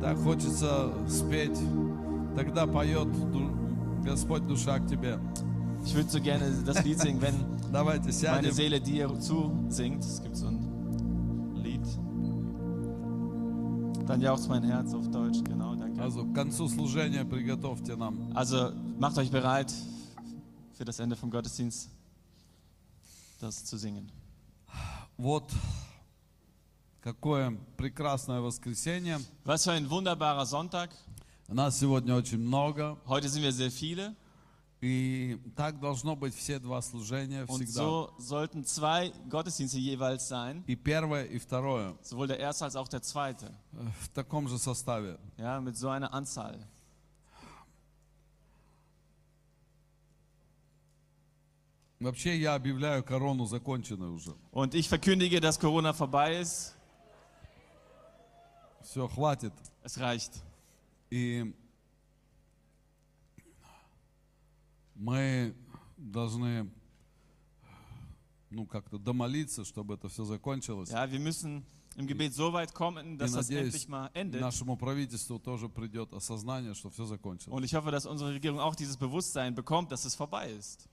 Так хочется спеть. Тогда поет ду- Господь душа к тебе. Ich würde so gerne das Lied singen, wenn Давайте meine сядем. Seele dir zusingt. Es gibt so ein Lied. Dann jauchzt mein Herz auf Deutsch, genau, danke. Also, к концу служения приготовьте нам. Also macht euch bereit für das Ende vom Gottesdienst, das zu singen. Вот какое прекрасное воскресенье. Was für ein wunderbarer Sonntag. Нас сегодня очень много. Heute sind wir sehr viele И так должно быть все два служения und всегда. so sollten zwei Gottesdienste jeweils sein, И первое, и второе. sowohl der erste als auch der zweite, э, В таком же составе. ja, mit so einer Anzahl. Вообще я объявляю корону законченной уже. Und ich verkündige, dass Corona vorbei ist. Все, хватит. Es reicht. И мы должны ну, как-то домолиться, чтобы это все закончилось. Ja, wir müssen im Gebet so weit kommen, dass das endlich mal endet. нашему правительству тоже придет осознание, что все закончилось. Und ich hoffe, dass unsere Regierung auch dieses Bewusstsein bekommt, dass es vorbei ist.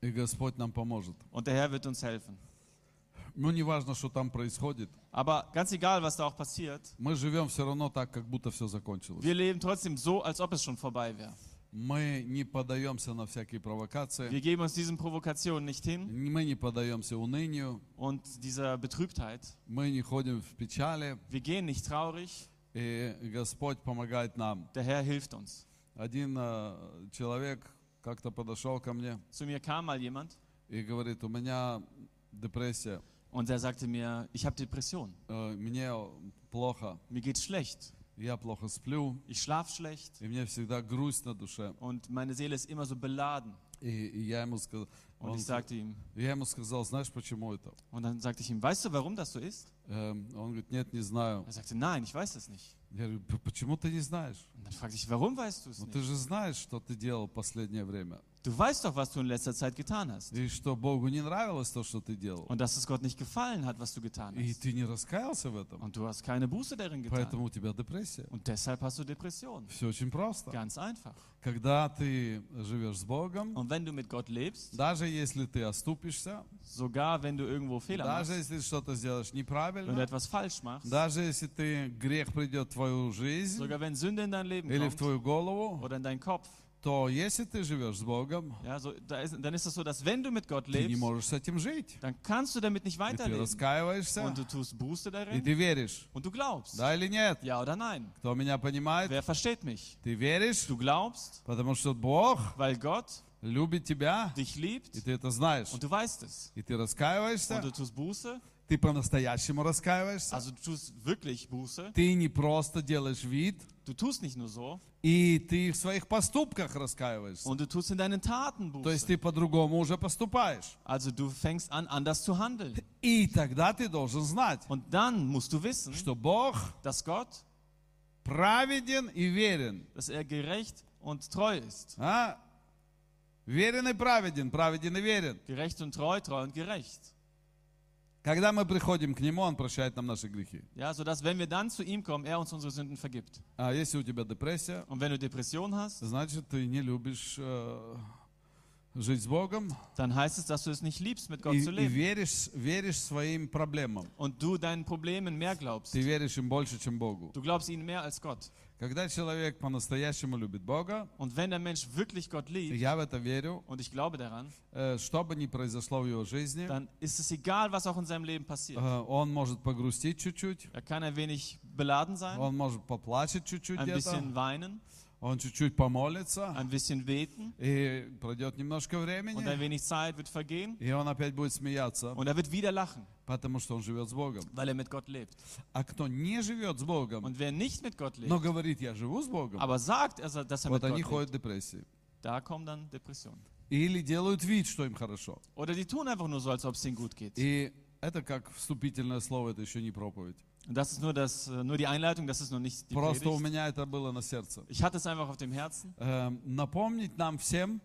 И Господь нам поможет. Und der Herr wird uns helfen. Ну, не важно, что там происходит. Aber ganz egal, was da auch passiert, Мы живем все равно так, как будто все закончилось. wir leben trotzdem so, als ob es schon vorbei wäre. Мы не поддаемся на всякие провокации. Wir geben uns diesen Provokationen nicht hin Мы не поддаемся унынию. und dieser Betrübtheit. Мы не ходим в печали. Wir gehen nicht traurig, И Господь помогает нам. der Herr hilft uns. Один э, человек как-то подошел ко мне Zu mir kam mal jemand и говорит, у меня депрессия, und der sagte mir, ich habe Depression, э, мне плохо, mir geht's schlecht, я плохо сплю, ich schlafe schlecht и мне всегда грусть на душе. und meine Seele ist immer so beladen. И, и я, ему сказал, Und он- ich sagte ihm, я ему сказал, знаешь, почему это? und dann sagte ich ihm, weißt du, warum das so ist? Эм, он говорит, нет, не знаю. Er sagte, nein, ich weiß es nicht. Я говорю, «П- почему ты не знаешь? Und dann fragte ich, warum weißt du es Ну ты nicht? же знаешь, что ты делал в последнее время. Du weißt doch, was du in letzter Zeit getan hast. И что Богу не нравилось то, что ты делал. Und dass es Gott nicht gefallen hat, was du getan И hast. ты не раскаялся в этом. Und du hast keine Buße darin getan. Поэтому у тебя депрессия. Und deshalb hast du Depressionen. Все очень просто. Ganz einfach. Когда ты живешь с Богом, Und wenn du mit Gott lebst, даже если ты оступишься, sogar wenn du irgendwo Fehler даже machst, если ты что-то сделаешь wenn du неправильно, etwas falsch machst, даже если ты грех придет в твою жизнь sogar wenn Sünde in dein Leben или в kommt твою голову, oder in deinen Kopf, то если ты живешь с Bogом, ja, so, da ist, dann ist es so, dass wenn du mit Gott ты не lebst, можешь с этим жить. dann kannst du damit nicht И ты weiterleben. раскаиваешься, Und du tust Buße и darin ты веришь. und du glaubst. Да или нет? Ja oder nein? Кто меня понимает? Wer versteht mich? Ты веришь, Du glaubst, потому что Бог weil Gott любит тебя, dich liebt и ты это знаешь. und du weißt es. И ты Und раскаиваешься, du tust Buße, ты по-настоящему раскаиваешься. also du tust wirklich Buße. Ты не просто делаешь вид, Du tust nicht nur so и ты в своих поступках раскаиваешься. und du tust in deinen Taten То есть Buße. ты по-другому уже поступаешь. Also du fängst an, anders zu handeln. И тогда ты должен знать, Und dann musst du wissen, что Бог dass Gott, праведен и верен. dass er gerecht und treu ist. А? Верен и праведен, праведен и верен. Gerecht und treu, treu und gerecht. Когда мы приходим к Нему, Он прощает нам наши грехи. Ja, sodass, wenn wir dann zu ihm kommen, er uns unsere Sünden vergibt. А если у тебя депрессия, Und wenn du Depression hast, значит, ты не любишь э, жить с Богом dann heißt es, dass du es nicht liebst, mit Gott и, zu и leben. веришь, веришь своим проблемам. Und du deinen Problemen mehr glaubst. Ты веришь им больше, чем Богу. Du glaubst ihnen mehr als Gott. Когда человек по-настоящему любит Бога, Und wenn der Mensch wirklich Gott и liebt, я в это верю, und ich glaube daran, э, что бы ни произошло в его жизни, dann ist es egal, was auch in seinem Leben passiert. э, он может погрустить чуть-чуть, Er kann ein wenig beladen sein, он может поплачет чуть-чуть ein где-то, bisschen weinen, он чуть-чуть помолится, ein bisschen beten и пройдет немножко und ein времени, wenig Zeit wird vergehen и он опять будет смеяться, und er wird wieder lachen, потому что он живет с Богом. weil er mit Gott lebt. А кто не живет с Богом, Und wer nicht mit Gott но lebt, говорит, я живу с Богом, aber sagt, er, dass er mit вот они Gott ходят в депрессии. da kommen dann Depressionen. Или делают вид, что им хорошо. Oder die tun einfach nur so, als ob es ihnen gut geht. И это как вступительное слово, это еще не проповедь. Und das ist nur, das, äh, nur die Einleitung, das ist noch nicht die Просто у Predigt. меня это было на сердце. Ich hatte es einfach auf dem Herzen, Эм, напомнить нам всем,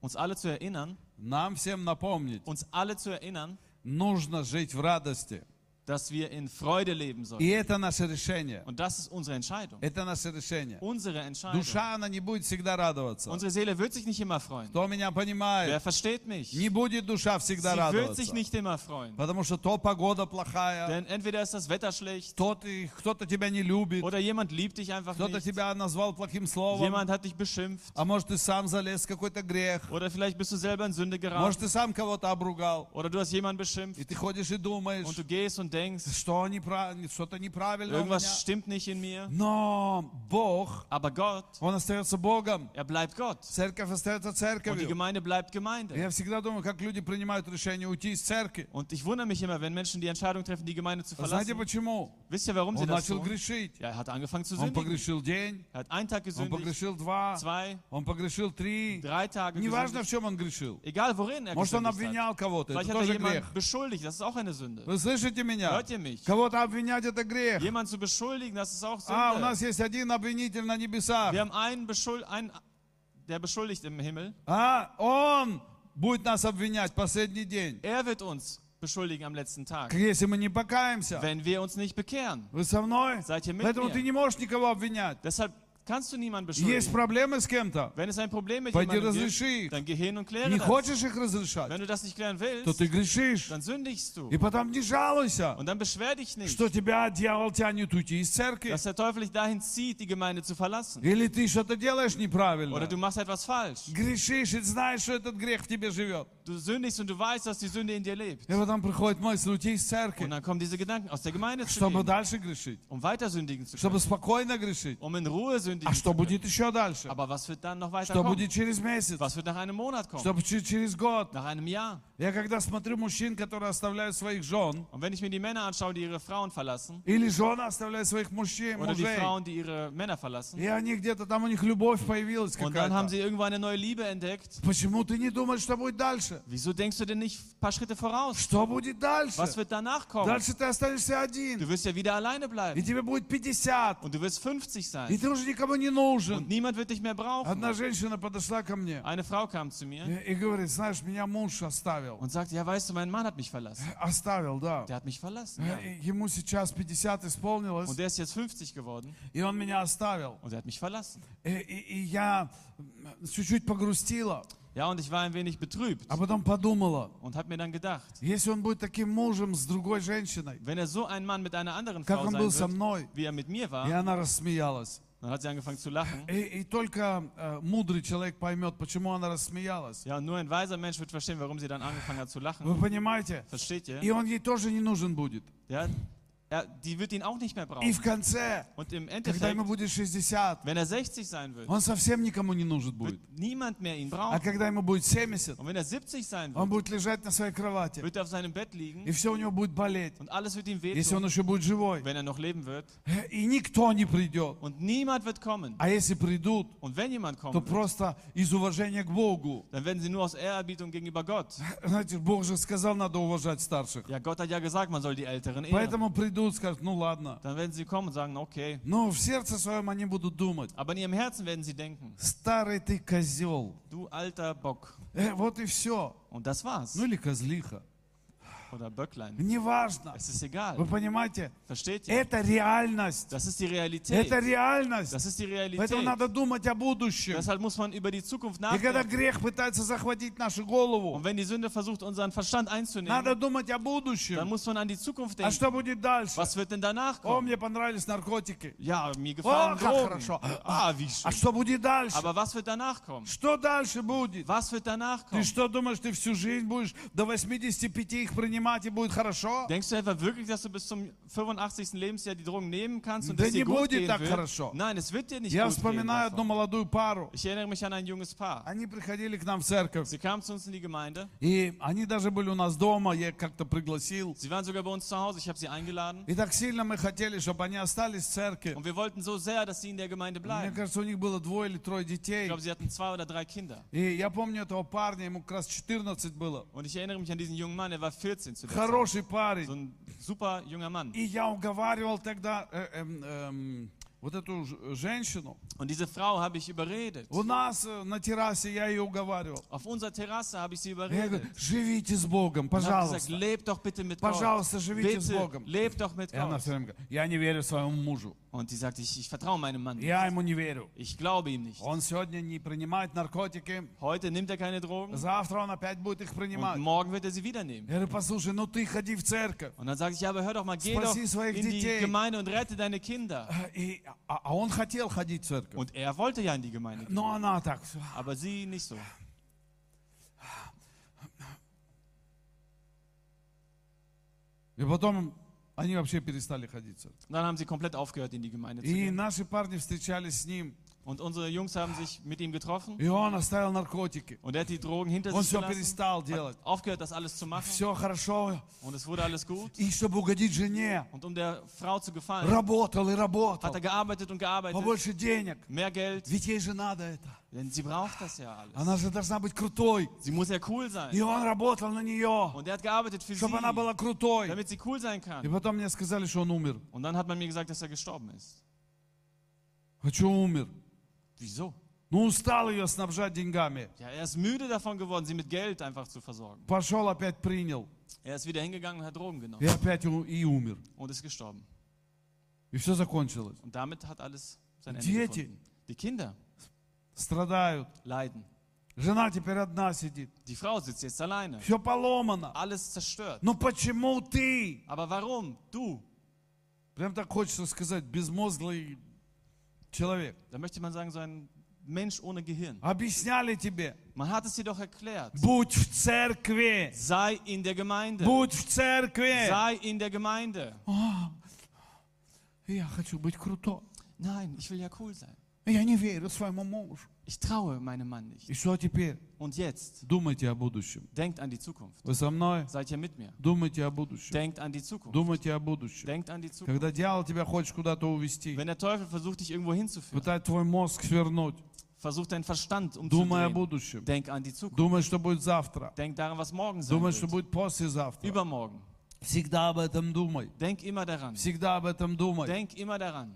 uns alle zu erinnern, нам всем напомнить, uns alle zu erinnern, нужно жить в радости. dass wir in Freude leben И sollen. это наше решение. Und das ist unsere Entscheidung. Это наше решение. Unsere Entscheidung. Душа, она не будет всегда радоваться. Unsere Seele wird sich nicht immer freuen. Кто меня Wer понимает, versteht mich? не будет душа Sie всегда wird sich радоваться. nicht immer freuen. Потому что то погода плохая, Denn entweder ist das Wetter schlecht то ты- кто-то тебя не любит, oder jemand liebt dich einfach кто-то nicht. тебя назвал плохим словом, Jemand hat dich beschimpft а может ты сам залез в какой-то грех, oder vielleicht bist du selber in Sünde geraten может ты сам кого-то обругал, oder du hast jemanden beschimpft и ты ходишь и думаешь, und du gehst und denkst, что непра- что-то неправильно у irgendwas меня. stimmt nicht in mir. Но Бог, Aber Gott, Он остается Богом, er bleibt Gott церковь остается und die церковью. Gemeinde bleibt Gemeinde. Я всегда думаю, как люди принимают решение уйти из церкви. Und ich wundere mich immer, wenn Menschen die Entscheidung treffen, die Gemeinde zu А знаете verlassen. почему? Wisst ihr, warum sie Он das начал tun? грешить. Ja, er hat angefangen zu Он sündigen. погрешил день, Er hat einen Tag он gesündigt, погрешил два, zwei, он погрешил три. drei Tage Неважно, в gesündigt. чем он грешил. Egal worin er Может, он gesündigt hat. обвинял кого-то, Vielleicht это hat er тоже грех. jemanden beschuldigt, das ist auch eine Sünde. Вы слышите меня? Hört ihr mich? Кого-то обвинять это грех. Jemanden zu beschuldigen, das ist auch А, у Sünde. нас есть один обвинитель на небесах. Wir haben einen, Beschuld, einen, der beschuldigt im Himmel. А, он будет нас обвинять в последний день. Er wird uns beschuldigen am letzten Tag, Если мы не покаемся. wenn wir uns nicht bekehren. Вы со мной? Seid ihr mit Поэтому mir? ты не можешь никого обвинять. Deshalb kannst du niemanden Есть beschuldigen. проблемы с кем-то. Wenn es ein Problem mit Пойди jemandem разреши их. gibt, dann geh hin und kläre Не das. хочешь их разрешать, Wenn du das nicht klären то willst, ты грешишь. dann sündigst du. И потом не жалуйся, Und dann beschwer dich nicht, что тебя дьявол тянет уйти из церкви. dass der Teufel dich dahin zieht, die Gemeinde zu verlassen. Или ты что-то делаешь Oder неправильно. du machst etwas falsch. Грешишь и знаешь, что этот грех в тебе живет. Du sündigst und du weißt, dass die Sünde in dir lebt. И потом приходит мысль уйти из Und церкви, dann kommen diese Gedanken aus der Gemeinde zu чтобы gehen, дальше грешить, um weiter sündigen zu чтобы können, спокойно грешить. um in Ruhe А sündigen что zu können. будет еще дальше? Aber was wird dann noch weiter Что kommen? будет через месяц? Was wird nach einem Monat kommen? Что будет через год? Nach einem Jahr? Я когда смотрю мужчин, которые оставляют своих жен, Und wenn ich mir die Männer anschaue, die ihre Frauen verlassen, или жены оставляют своих мужчин, oder die мужей, Frauen, die ihre Männer verlassen, и они где-то там у них любовь появилась und dann haben какая-то. sie irgendwo eine neue Liebe entdeckt, Почему ты не думаешь, что будет дальше? wieso denkst du denn nicht ein paar Schritte voraus? Что будет дальше? Was wird danach kommen? Дальше ты останешься Du один, wirst ja wieder alleine и bleiben. тебе будет 50, Und du wirst 50 и sein. ты уже никому не Und нужен. niemand wird dich mehr brauchen. Одна женщина подошла ко мне Eine Frau kam zu mir и и говорит, знаешь, меня муж оставил. und sagte, ja, weißt du, mein Mann hat mich verlassen. Оставил, да. Der hat mich verlassen. Ja. Э, Ему сейчас 50 исполнилось, Und der ist jetzt 50 geworden и он меня оставил. und er hat mich verlassen. И, и- и я м, чуть-чуть погрустила, Ja, und ich war ein wenig betrübt а потом подумала, und habe mir dann gedacht, если он будет таким мужем с другой женщиной, wenn er so ein Mann mit einer anderen как Frau он sein был со wird, мной, wie er mit mir и war, она рассмеялась. dann hat sie angefangen zu lachen. И, и только э, мудрый человек поймет, почему она рассмеялась. Ja, und nur ein weiser Mensch wird verstehen, warum sie dann angefangen hat zu lachen. Вы понимаете? Versteht ihr? И он ей тоже не нужен будет. Ja, er, die wird ihn auch nicht mehr И brauchen. в конце, Und im когда ему Endeffekt, будет 60, wenn er 60 sein wird, он совсем никому не нужен wird будет. niemand mehr ihn А brauchen. когда ему будет 70, Und wenn er 70 sein он wird, будет лежать на своей кровати, wird er auf seinem Bett liegen и все у него будет болеть, und alles wird ihm если он wehtun, еще будет живой. wenn er noch leben wird. И никто не придет. Und niemand wird kommen. А если придут, Und wenn jemand то kommen wird, просто из уважения к Богу. dann werden sie nur aus Ehrerbietung gegenüber Gott. Знаете, Бог же сказал, надо уважать старших. Ja, Gott hat ja gesagt, man soll die Älteren ehren. Поэтому придут, скажут, ну ладно. Dann werden sie kommen und sagen, okay. Но в сердце своем они будут думать, Aber in ihrem Herzen werden sie denken, старый ты козел. du alter Bock. Э, вот и все. Und das war's. Ну или козлиха. Oder Böcklein. Неважно. Es ist egal. Вы понимаете? Versteht ihr? Это реальность. Das ist die Realität. Это реальность. Das ist die Поэтому надо думать о будущем. Deshalb muss man über die Zukunft И когда грех пытается захватить нашу голову, Und wenn die Sünde versucht, unseren Verstand надо einzunehmen, думать о dann будущем. muss man an die Zukunft А denken. что будет дальше? Was wird denn danach О, kommen? мне понравились наркотики. Ja, mir gefallen Oh, как Drogen. хорошо. Ah, wie А schön. что будет дальше? Aber was wird danach kommen? Что дальше будет? Was wird danach Ты kommen? что думаешь, ты всю жизнь будешь до 85 их принимать и будет хорошо? Denkst du etwa wirklich, dass du bis zum 85. Lebensjahr die Drogen nehmen kannst und Да es dir не gut будет gehen так wird? хорошо. Nein, es wird dir nicht Я gut gehen. вспоминаю одну Davon. молодую пару. Ich erinnere mich an ein junges Paar. Они приходили к нам в церковь. Sie kamen zu uns in die Gemeinde. И они даже были у нас дома, я их как-то пригласил. Sie waren sogar bei uns zu Hause. Ich habe sie eingeladen. И так сильно мы хотели, чтобы они остались в церкви. Und wir wollten so sehr, dass sie in der Gemeinde Мне bleiben. кажется, у них было двое или трое Ich детей. glaube, sie hatten zwei oder drei Kinder. И я помню этого парня, ему как раз 14 было. Und ich erinnere mich an diesen jungen Mann, er war 14 zu der Zeit. Хороший So парень. ein super junger Mann. И я уговаривал тогда, э, эм, эм, вот эту женщину, Und diese Frau habe ich überredet. у нас э, на террасе я ее уговаривал. Auf unserer Terrasse habe ich sie Я говорю, überredet. живите с Богом, habe gesagt, пожалуйста. lebt doch bitte mit Gott. Пожалуйста, живите с Bitte, Богом. lebt doch mit И она Gott. все время говорит, я не верю своему мужу. Und die sagt, ich, ich vertraue meinem Mann. nicht. Я ему не верю. Ich glaube ihm nicht. Он сегодня не принимает наркотики, Heute nimmt er keine Drogen завтра он опять будет их und принимать. morgen wird er sie wieder nehmen. Я говорю, послушай, ну ты ходи в церковь. Und dann sage ich, ja, aber hör doch mal, geh doch Спаси своих in die детей. Gemeinde und rette deine Kinder. А, и- а- а он хотел ходить в церковь. Und er wollte ja in die Gemeinde gehen, Но она так. aber sie nicht so. И потом они вообще перестали ходить в церковь. Dann haben sie komplett aufgehört, in die Gemeinde zu И gehen. наши парни встречались с ним. Und unsere Jungs haben sich mit ihm getroffen И он оставил наркотики. und er hat die Drogen hinter Он sich все gelassen, перестал делать. hat aufgehört, das alles zu machen Все хорошо. und es wurde alles gut. И чтобы угодить жене, Und um der Frau zu gefallen, работал и работал. hat er gearbeitet und gearbeitet, Побольше денег. mehr Geld, Ведь ей же надо это. denn sie braucht das ja alles. Она же должна быть крутой. Sie muss ja cool И sein. он работал на нее, Und er hat gearbeitet für sie, чтобы она была крутой. damit sie cool sein И kann. потом мне сказали, что он умер. Und dann hat man mir gesagt, dass er gestorben ist. А что умер? Wieso? Ну, устал ее снабжать деньгами. Ja, er ist müde davon geworden, sie mit Geld einfach zu versorgen. Пошел, опять принял. Er ist wieder hingegangen und hat Drogen И genommen опять у- и умер. und ist gestorben. И все закончилось. Und damit hat alles sein Ende Дети. gefunden. Die Kinder Страдают. leiden. Жена теперь одна сидит. Die Frau sitzt jetzt alleine. Все поломано. Alles zerstört. Ну почему ты? Aber warum? Du. Прям так хочется сказать, безмозглый человек. Da möchte man sagen, so ein Mensch ohne Gehirn. Объясняли тебе. Man hat es dir doch erklärt. Будь в церкви. Sei in der Gemeinde. Будь в церкви. Sei in der Gemeinde. Я хочу быть крутой. Nein, ich will ja cool sein. Я не верю своему мужу. Ich traue meinem Mann nicht. И что теперь? Und jetzt, Думайте о будущем. denkt an die Zukunft. Вы со мной? Seid ihr mit mir? Думайте о будущем. Denkt an die Zukunft. Думайте о будущем. Denkt an die Zukunft. Когда дьявол тебя хочет куда-то увести, Wenn der Teufel versucht, dich irgendwo hinzuführen, пытает твой мозг свернуть, versucht deinen Verstand думай о umzudrehen. будущем. Denk an die Zukunft. Думай, что будет завтра. Denk daran, was morgen sein Думай, что wird. будет послезавтра. Übermorgen. Всегда об этом думай. Denk immer daran. Всегда об этом думай. Denk immer daran.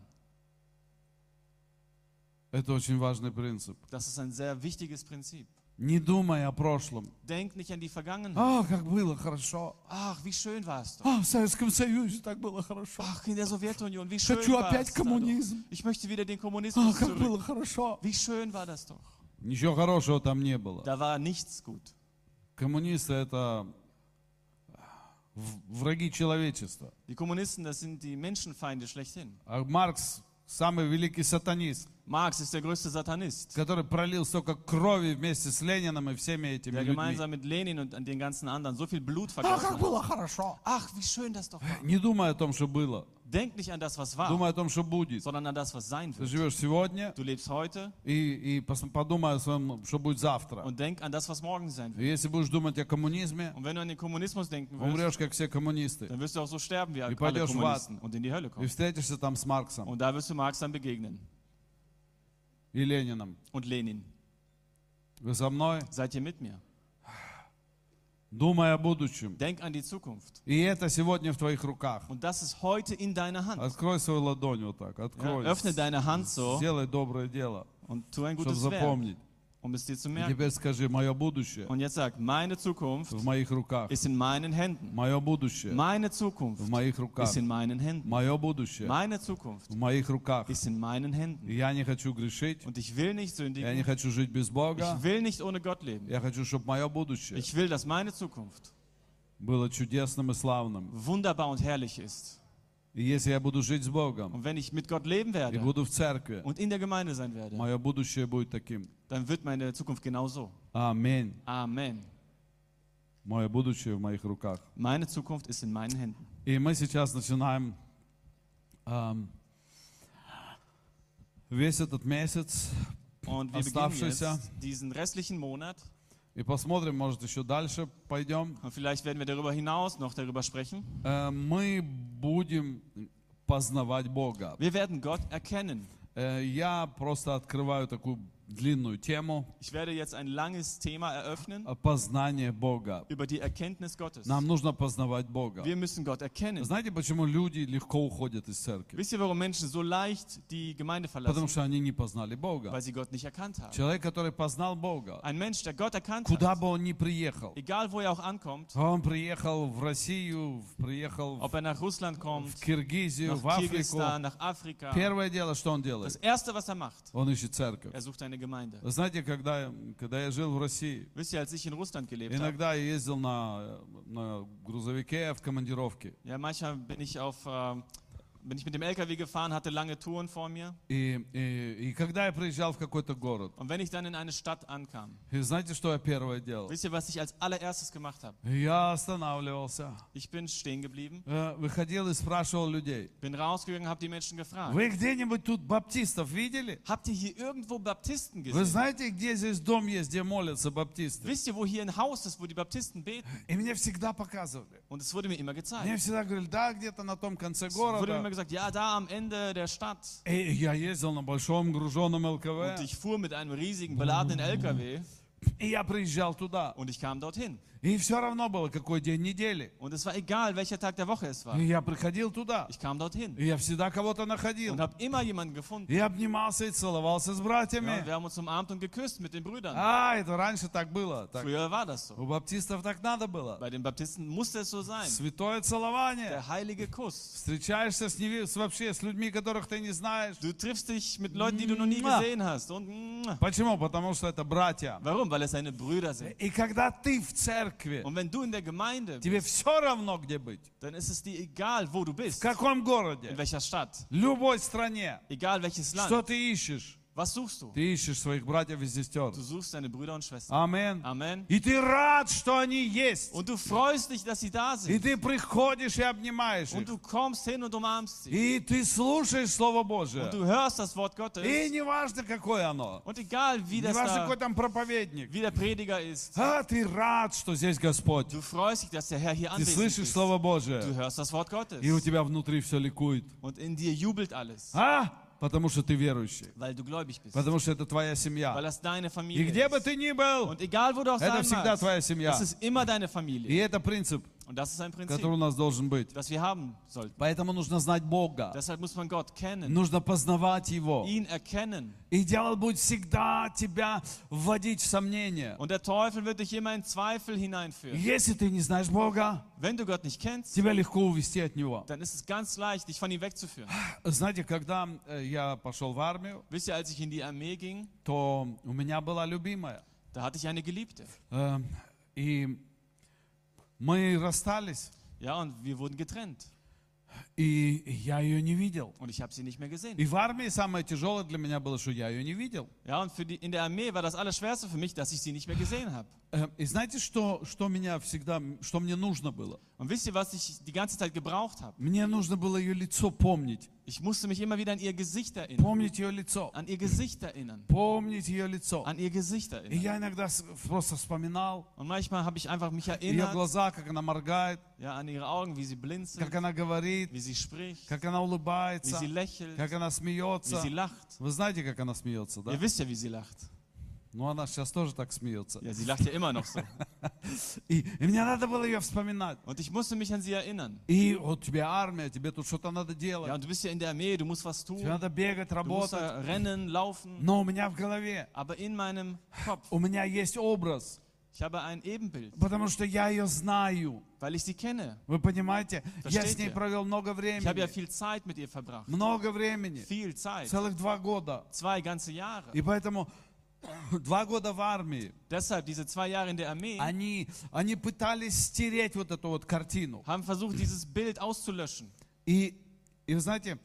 Это очень важный принцип. Das ist ein sehr wichtiges Prinzip. Не думай о прошлом. Denk nicht an die Vergangenheit. А, как было хорошо. Ach, wie schön war es doch. А, в Советском Союзе так было хорошо. Ach, in der Sowjetunion, wie schön Хочу опять коммунизм. Ich möchte wieder den А, Kommunismus как zurück. было хорошо. Wie schön war das doch. Ничего хорошего там не было. Da war nichts gut. Коммунисты это враги человечества. Die Kommunisten, das sind die Menschenfeinde schlechthin. А Маркс самый великий сатанист, Marx ist der größte Satanist, который пролил столько крови вместе с Лениным и всеми этими der людьми. gemeinsam mit Lenin und den ganzen anderen so viel Blut А, vergossen как было хорошо. Ach, wie schön das doch war. Не думай о том, что было. Denk nicht an das, was war, Думай о том, что будет. sondern an das, was sein Ты wird. живешь сегодня Du lebst heute и, и пос- подумай о своем, что будет завтра. und denk an das, was morgen sein И wird. если будешь думать о коммунизме, Und wenn du an den Kommunismus denken wirst, умрешь, как все коммунисты. dann wirst du auch so sterben wie alle пойдешь в ад. Kommunisten und in die Hölle И kommen. встретишься там с Марксом Und da wirst du Marx dann begegnen и Лениным. und Lenin. Вы со мной? Seid ihr mit mir? Думай о будущем. Denk an die Zukunft. И это сегодня в твоих руках. Und das ist heute in deiner Hand. Открой свою ладонь вот так. Ja, Открой. öffne deine Hand so Сделай доброе дело, und tu ein чтобы gutes Werk, запомнить. um es dir zu И merken. теперь скажи, мое будущее Und jetzt sag, meine Zukunft в моих руках. ist in meinen Händen. Мое будущее Meine Zukunft в моих руках. ist in meinen Händen. Мое будущее Meine Zukunft в моих руках. ist in meinen И Händen. я не хочу грешить. Und ich will nicht Я не sündigen. хочу жить без Бога. Ich will nicht ohne Gott leben. Я хочу, чтобы мое будущее Ich will, dass meine Zukunft было чудесным и славным. wunderbar und herrlich ist. И если я буду жить с Богом Und wenn ich mit Gott leben и werde буду в церкви, und in der Gemeinde sein werde, мое будущее будет таким. dann wird meine Zukunft genau so. Аминь. Amen. Мое будущее в моих руках. Meine Zukunft ist in meinen Händen. И мы сейчас начинаем ам, весь этот месяц Und wir beginnen Оставшийся. jetzt diesen restlichen Monat и посмотрим, может, еще дальше пойдем. und vielleicht werden wir darüber hinaus noch darüber sprechen. Э, Мы будем познавать Бога. Wir werden Gott erkennen. Э, Я просто открываю такую длинную тему Ich werde jetzt ein langes Thema eröffnen о познании Бога. über die Erkenntnis Gottes. Нам нужно познавать Бога. Wir müssen Gott erkennen. Знаете, почему люди легко уходят из церкви? Wisst ihr, warum Menschen so leicht die Gemeinde Потому verlassen? что они не познали Бога. Weil sie Gott nicht erkannt haben. Человек, который познал Бога, Ein Mensch, der Gott erkannt куда hat, бы он ни приехал, egal wo er auch ankommt, он приехал в Россию, приехал ob er nach Russland kommt, в Киргизию, в Африку, Kirgisistan, nach Afrika, первое дело, что он das делает? Erste, was er macht, Он ищет церковь. er sucht eine Gemeinde. Вы Знаете, когда, когда я жил в России, Wisst ihr, als ich in Russland gelebt habe, иногда я ездил на, на грузовике в командировке. ja, manchmal bin ich auf, ähm, bin ich mit dem LKW gefahren, hatte lange Touren vor mir. И, и, и когда я приезжал в какой-то город, Und wenn ich dann in eine Stadt ankam, и знаете, что я первое делал? wisst ihr, was ich als allererstes gemacht habe? Я останавливался, Ich bin stehen geblieben, э, выходил и спрашивал людей, bin rausgegangen, habe die Menschen gefragt. вы где-нибудь тут баптистов видели? Habt ihr hier irgendwo Baptisten Вы gesehen? знаете, где здесь дом есть, где молятся баптисты? Wisst ihr, wo hier ein Haus ist, wo die Baptisten beten? И мне всегда показывали. Und es wurde mir immer Мне gezeigt. всегда говорили, да, где-то на том конце Es wurde mir immer города. gesagt, ja, da am Ende der Stadt. И я ездил на большом груженном Und ЛКВ, ich fuhr mit einem riesigen beladenen LKW и я приезжал туда. und ich kam dorthin. И все равно было, какой день недели. Und es war egal, welcher Tag der Woche es war. И я приходил туда. Ich kam dorthin И я всегда кого-то находил. und habe immer jemanden gefunden. И обнимался и целовался с Ja, братьями. wir haben uns umarmt und geküsst mit den Brüdern. А, это раньше так было. Так, Früher war das so. у баптистов так надо было. Bei den Baptisten musste es so sein. Святое целование. Der heilige Kuss. Встречаешься с, неви- с вообще с людьми, которых ты не знаешь. Du triffst dich mit Leuten, die du noch nie gesehen hast. Und. Почему? Потому что это братья. warum? Weil es seine Brüder sind. И когда ты в церкви, Und wenn du in der Gemeinde тебе bist, все равно, где быть. dann ist es dir egal, wo du В bist. каком In городе, welcher Stadt. в любой стране. Egal welches Что Land. ты ищешь? Was suchst du? Ты ищешь своих братьев и сестер. Du suchst deine Brüder und Schwestern. Амен. Amen. И ты рад, что они есть. Und du freust dich, dass sie da И sind. ты приходишь и обнимаешь Und их. du kommst hin und umarmst sie. И ты слушаешь Слово Und Божие. du hörst das Wort И Gottes. не важно, какое оно. Und egal, wie, Не das важно, da, какой там проповедник. wie der Prediger ist, А ты рад, что здесь Господь. du freust dich, dass der Herr hier Ты anwesend слышишь ist. Слово Du Божие. hörst das Wort Gottes. И у тебя внутри все ликует. Und in dir jubelt alles, А? Потому что ты верующий. weil du gläubig bist. Потому что это твоя Weil семья. das deine И где бы ты ни был, Und egal, wo du auch это sein всегда твоя семья. das ist immer deine И это принцип, Und das ist ein Prinzip, который у нас должен быть. das wir haben sollten. Поэтому нужно знать Бога. Deshalb muss man Gott kennen, Нужно познавать Его. ihn erkennen. И дьявол будет всегда тебя вводить в сомнение. Und der Teufel wird dich immer in Zweifel hineinführen. Если ты не знаешь Бога, Wenn du Gott nicht kennst, тебя легко увести от Него. dann ist es ganz leicht, dich von ihm wegzuführen. Знаете, когда э, я пошел в армию, Wisst ihr, als ich in die Armee ging, то у меня была любимая. da hatte ich eine Geliebte. Э, И мы расстались, Ja, und wir wurden getrennt. и я ее не видел. Und ich habe sie nicht mehr gesehen. И в армии самое тяжелое для меня было, что я ее не видел. Ja, und für die, in der Armee war das Allerschwerste für mich, dass ich sie nicht mehr gesehen habe. Э, И знаете, что, что меня всегда, что мне нужно было? Und wisst ihr, was ich die ganze Zeit gebraucht habe? Мне нужно было ее лицо помнить. Ich musste mich immer wieder an ihr Gesicht erinnern. Помнить ее лицо. An ihr Gesicht erinnern. Помнить ее лицо. An ihr Gesicht И erinnern. я иногда с- просто вспоминал Und manchmal habe ich einfach mich ее erinnert, глаза, как она моргает, ja, an ihre Augen, wie sie blinzelt, как она говорит, wie sie spricht, как она wie улыбается, sie lächelt, как она wie смеется. sie lacht. Вы знаете, как она смеется, да? Ihr wisst ja, wie sie lacht. Ну, она сейчас тоже так смеется. Ja, sie lacht ja immer noch so. И, и мне надо было ее вспоминать. Und ich musste mich an sie erinnern. И вот тебе армия, тебе тут что-то надо Ja, делать. und du bist ja in der Armee, du musst was Тебе tun. надо бегать, Du musst работать. rennen, laufen. Но у меня в голове, Aber in meinem Kopf, у меня есть образ, ich habe ein Ebenbild, потому что я ее знаю. weil ich sie kenne. Вы понимаете? Я с Versteht ней ihr? провел много Ich habe ja времени. viel Zeit mit ihr verbracht. Много времени. Viel Zeit. Целых два года. Zwei ganze Jahre. И поэтому два года в армии, Deshalb diese zwei Jahre in der Armee они, они пытались стереть вот эту вот картину. haben versucht, dieses Bild auszulöschen. И, и вы знаете,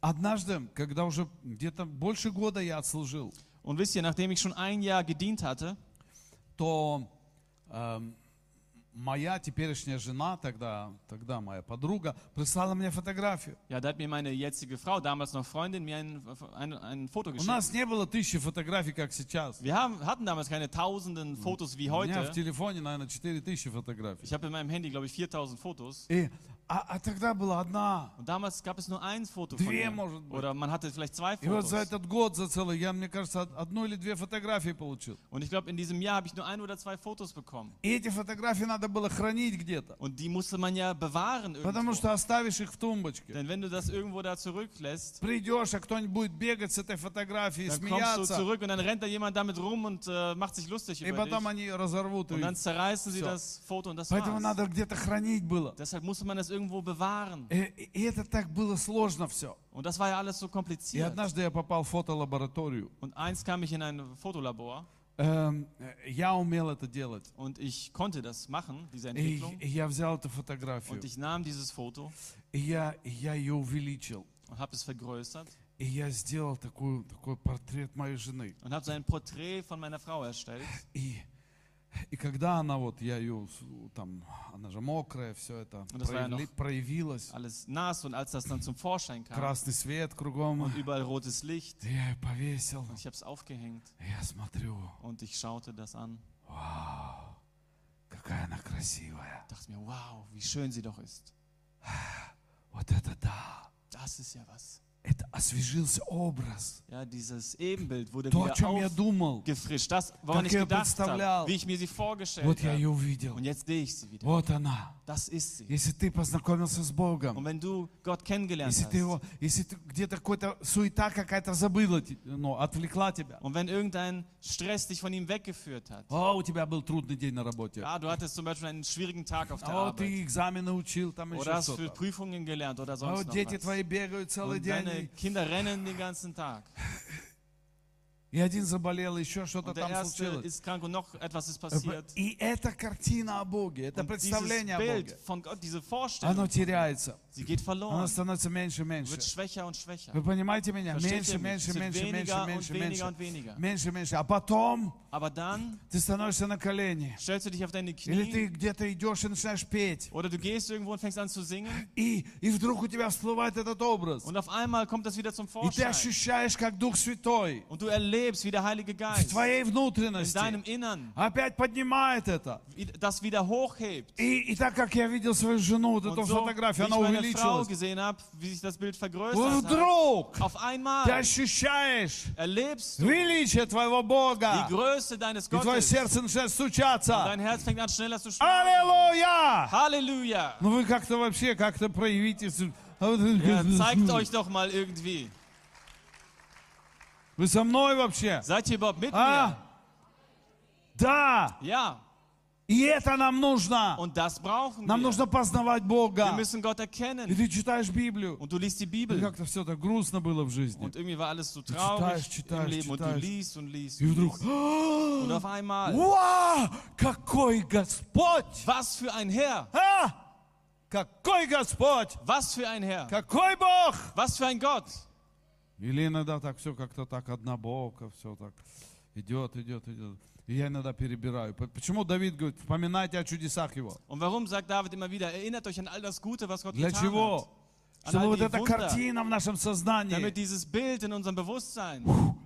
однажды, когда уже где-то больше года я отслужил, Und wisst ihr, nachdem ich schon ein Jahr gedient hatte, то эм, моя теперешняя жена, тогда, тогда моя подруга, прислала мне фотографию. ja, da hat mir meine jetzige Frau, damals noch Freundin, mir ein, ein, ein Foto У нас не было тысячи фотографий, как сейчас. Wir haben, hatten damals keine tausenden Fotos wie У меня в heute. телефоне, наверное, 4000 фотографий. Ich habe in meinem Handy, glaube ich, 4000 Fotos. И А, а тогда была одна. Und damals gab es nur ein Foto von Две, ihr. может быть. Oder man hatte vielleicht zwei И вот за Fotos. этот год, за целый, я, мне кажется, од- одну или две фотографии получил. Und ich glaube, in diesem Jahr habe ich nur ein oder zwei Fotos bekommen. И эти фотографии надо было хранить где-то. Und die musste man ja bewahren Потому irgendwo. что оставишь их в тумбочке. Denn wenn du das irgendwo da zurücklässt, Придешь, а кто-нибудь будет бегать с этой фотографией, dann kommst du смеяться. zurück und dann rennt da jemand damit rum und äh, macht sich lustig И über потом dich. они разорвут. Und и- dann zerreißen sie Всё. das Foto und das Поэтому war's. надо где-то хранить было. Deshalb musste man das irgendwo bewahren. И, и это так было сложно все. Und das war ja alles so И kompliziert. однажды я попал в фотолабораторию. Und eins kam ich in ein Fotolabor Эм, э, Я умел это делать. und ich konnte das machen, diese И Entwicklung. и я взял эту фотографию, Und ich nahm dieses Foto и я, и я ее увеличил. und habe es vergrößert И я сделал такую, такой портрет моей жены. und habe so ein Porträt von meiner Frau erstellt. И, и когда она вот, я ее, там, она же мокрая, все это Ну, noch- проявилось. Alles nass und als das dann zum Vorschein kam Красный свет кругом. und überall rotes Licht, я ее повесил. und ich habe es aufgehängt я смотрю, und ich schaute das an. вау, какая она красивая. Dachte mir, wow, wie schön sie doch ist. Вот это да. Das ist ja was. Это освежился образ. Ja, dieses Ebenbild wurde То, о wieder чем я думал. aufgefrischt. Das, woran Как ich я gedacht представлял. habe, wie ich mir sie vorgestellt Вот я ее habe. увидел. Und jetzt sehe ich sie wieder. Вот она. Das ist sie. Если ты познакомился с Богом, Und wenn du Gott kennengelernt если ты hast его, если ты где-то какая-то суета какая-то забыла, те- ну, отвлекла тебя. und wenn irgendein Stress dich von ihm weggeführt hat, О, у тебя был трудный день на работе. ja, du hattest zum Beispiel einen schwierigen Tag auf der О, Arbeit ты экзамены учил, там oder еще hast für что-то. Prüfungen gelernt oder О, sonst noch дети was. твои бегают целый Und день. Kinder rennen den ganzen Tag. И один заболел, еще что-то там случилось. krank und noch etwas ist passiert. И эта картина о Боге, это Und представление о Боге, von Gott, diese оно теряется. sie geht Оно становится меньше и меньше. wird schwächer und schwächer. Вы понимаете меня? Меньше, меньше, меньше, меньше, меньше, меньше. Меньше, меньше. А потом Aber dann ты становишься на колени. stellst du dich auf deine Или Knie ты где-то идешь и начинаешь петь. oder du gehst irgendwo und fängst an zu singen И, и вдруг у тебя всплывает этот образ. und auf einmal kommt das wieder zum И ты Vorschein. ощущаешь, как Дух Святой Und du erlebst, wie der Heilige в Geist твоей in внутренности deinem Innern опять поднимает это. das wieder hochhebt. И, и так как я видел свою жену, вот эту Und so, фотографию, она meine Frau увеличилась. gesehen habe, wie sich das Bild vergrößert hat, вдруг auf ты einmal ощущаешь erlebst du величие твоего die Бога. Größe deines И твое Gottes. Und сердце начинает стучаться. dein Herz fängt an schneller zu schlagen. Аллилуйя! Halleluja! Ну вы как-то вообще, как-то проявите. а Ja, zeigt euch doch mal irgendwie. Вы со мной вообще? Seid ihr überhaupt mit А? Да! mir? Ja. И это нам нужно. Und das brauchen Нам wir. нужно познавать Wir Бога. müssen Gott И erkennen. ты читаешь Библию. Und du liest die И Bibel. как-то все так грустно было в жизни. Und irgendwie war alles so читаешь, traurig читаешь, im Leben. Und du читаешь. liest und liest. И вдруг, und auf einmal, вау, какой Господь! was für ein Herr! А? Какой Господь! Was für ein Herr! Какой Бог! Was für ein Gott! Или иногда так все как-то так однобоко, все так идет, идет, идет. И я иногда перебираю. Почему Давид говорит, вспоминайте о чудесах его? Und warum sagt David immer wieder, erinnert euch an all das Gute, was Gott Для getan чего? hat? Чтобы вот эта Wunder, картина в нашем сознании, damit dieses Bild in unserem Bewusstsein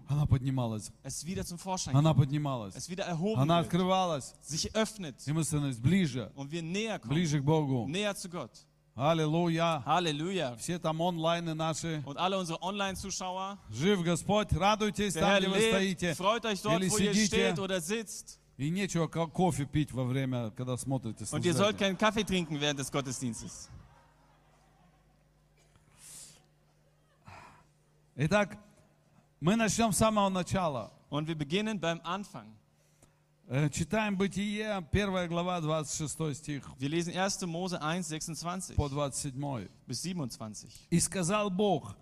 она поднималась, es wieder zum Vorschein она поднималась, es wieder erhoben она открывалась, sich öffnet и мы становились ближе, und wir näher kommen, ближе к Богу. näher zu Gott. Аллилуйя! Halleluja! Все там онлайны наши. Und alle unsere Online-Zuschauer, Жив Господь, радуйтесь der там, Herr где вы lebt, стоите. freut euch dort, Или wo ihr сидите. steht oder sitzt. И нечего ко- кофе пить во время, когда смотрите Und ihr sollt служение. keinen Kaffee trinken während des Gottesdienstes. Итак, мы начнем с самого начала. Und wir beginnen beim Anfang. Э, Читаем Бытие, 1 глава, 26 стих Wir lesen 1. Mose 1, 26 по 27. bis 27. «И сказал Бог,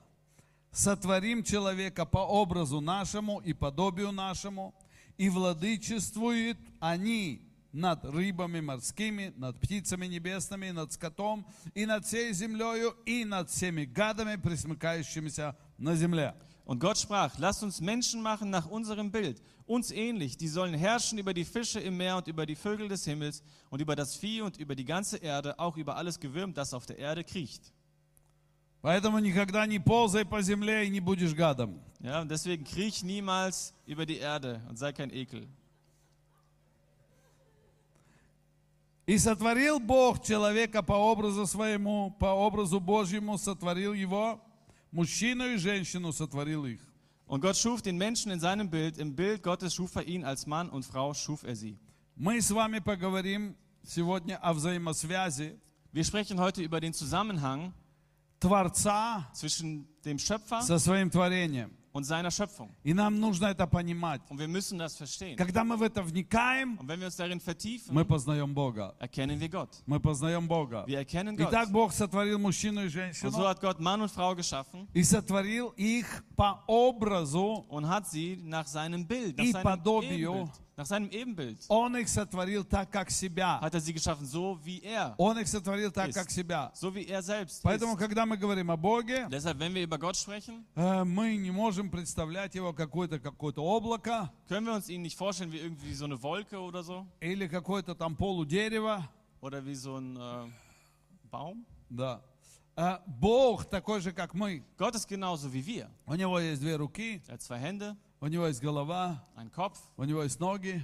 сотворим человека по образу нашему и подобию нашему, и владычествуют они над рыбами морскими, над птицами небесными, над скотом, и над всей землею, и над всеми гадами, присмыкающимися на земле». Und Gott sprach, lasst uns Menschen machen nach unserem Bild, uns ähnlich, die sollen herrschen über die Fische im Meer und über die Vögel des Himmels und über das Vieh und über die ganze Erde, auch über alles Gewürm, das auf der Erde kriecht. Поэтому никогда не ползай по земле и не будешь гадом. Ja, und deswegen kriech niemals über die Erde und sei kein Ekel. И сотворил Бог человека по образу своему, по образу Божьему сотворил его, мужчину и женщину сотворил их. Und Gott schuf den Menschen in seinem Bild. Im Bild Gottes schuf er ihn als Mann und Frau schuf er sie. Мы с вами поговорим сегодня о взаимосвязи Wir sprechen heute über den Zusammenhang Творца zwischen dem Schöpfer со своим творением. und seiner Schöpfung. И нам нужно это понимать. Und wir müssen das verstehen. Когда мы в это вникаем, Und wenn wir uns darin vertiefen, мы познаем Бога. erkennen wir Gott. Мы познаем Бога. Wir erkennen Gott. Итак, Бог сотворил мужчину и Und so женщину hat Gott Mann und Frau geschaffen и сотворил их по образу. und hat sie nach seinem Bild, nach И seinem подобию. Ebenbild, nach seinem Ebenbild Он их сотворил так, как себя. hat er sie geschaffen, so wie er, Он их сотворил так, Есть. как себя. so wie er selbst Поэтому, ist. когда мы говорим о Боге, Deshalb, wenn wir über Gott sprechen, э, мы не можем представлять его какое-то какое-то облако können wir uns ihn nicht vorstellen wie irgendwie so eine Wolke oder so или какое-то там полудерево. oder wie so ein äh, Baum. Да. Э, Бог такой же, как мы. Gott ist genauso wie wir. У него есть две руки, Er hat zwei Hände, У него есть голова, einen Kopf, у него есть ноги,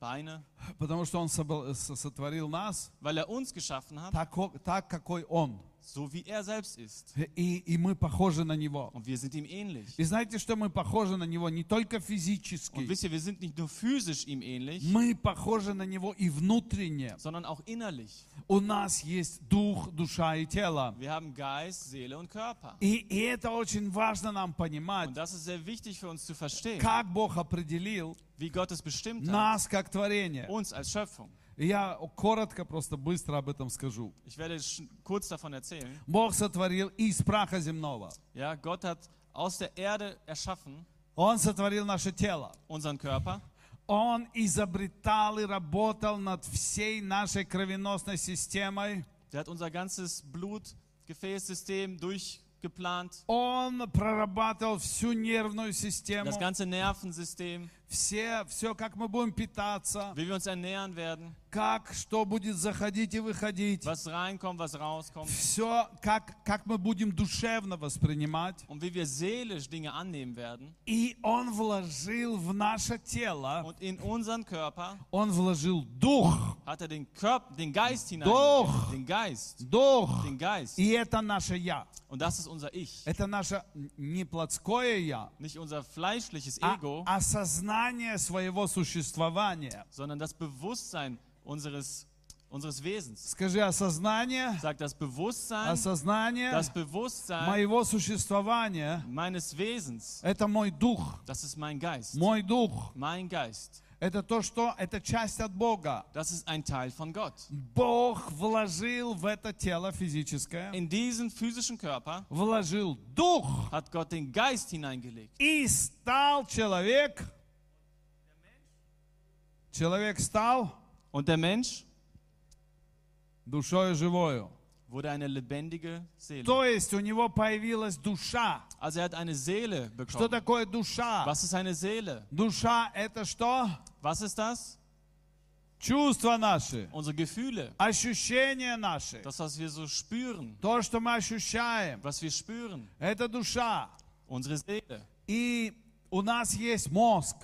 Beine, потому что он сотворил нас weil er uns geschaffen hat, так, так, какой он. So wie er selbst ist. И, и мы похожи на него. Und wir sind ihm ähnlich. И знаете, что мы похожи на него не только Und физически, wisst ihr, wir sind nicht nur physisch ihm ähnlich, мы похожи на него и внутренне. sondern auch innerlich. У нас есть дух, душа и тело. Wir haben Geist, Seele und Körper. И, и это очень важно нам понимать, Und das ist sehr wichtig für uns zu verstehen, как Бог определил wie Gott es bestimmt hat, нас как творение. uns als Schöpfung. Я коротко, просто быстро об этом скажу. Ich werde kurz davon erzählen. Бог сотворил из праха земного. Ja, Gott hat aus der Erde erschaffen Он сотворил наше тело. unseren Körper. Он изобретал и работал над всей нашей кровеносной системой. Der hat unser ganzes Blutgefäßsystem durchgeplant, Он прорабатывал всю нервную систему, das ganze Nervensystem, все, все, как мы будем питаться, wie wir uns ernähren werden, как, что будет заходить и выходить. was reinkommt, was rauskommt Все, как, как мы будем душевно воспринимать. und wie wir seelisch Dinge annehmen werden. И Он вложил в наше тело, Und in unseren Körper Он вложил дух, hat er den Körper, den Geist hinein, den Geist, дух. den Geist. И это наше «я». Und das ist unser Ich, Это наше не плотское «я», nicht unser fleischliches а Ego, осознание своего существования. sondern das Bewusstsein unseres, unseres Wesens. Скажи осознание, Sagt das Bewusstsein, осознание das Bewusstsein моего существования. meines Wesens, Это мой дух, das ist mein Geist. мой дух. Mein Geist, Это то, что это часть от Бога. das ist ein Teil von Gott. Бог вложил в это тело физическое, In diesen physischen Körper вложил дух, hat Gott den Geist hineingelegt. и стал человек. Человек стал Und der Mensch душою живою. wurde eine lebendige Seele. То есть у него появилась душа. Also er hat eine Seele Что bekommen. такое душа? Was ist eine Seele? Душа это что? Was ist das? Чувства наши, Unsere Gefühle. ощущения наши. Das, was wir so spüren. То, что мы ощущаем, Was wir spüren. это душа. Unsere Seele. И у нас есть мозг.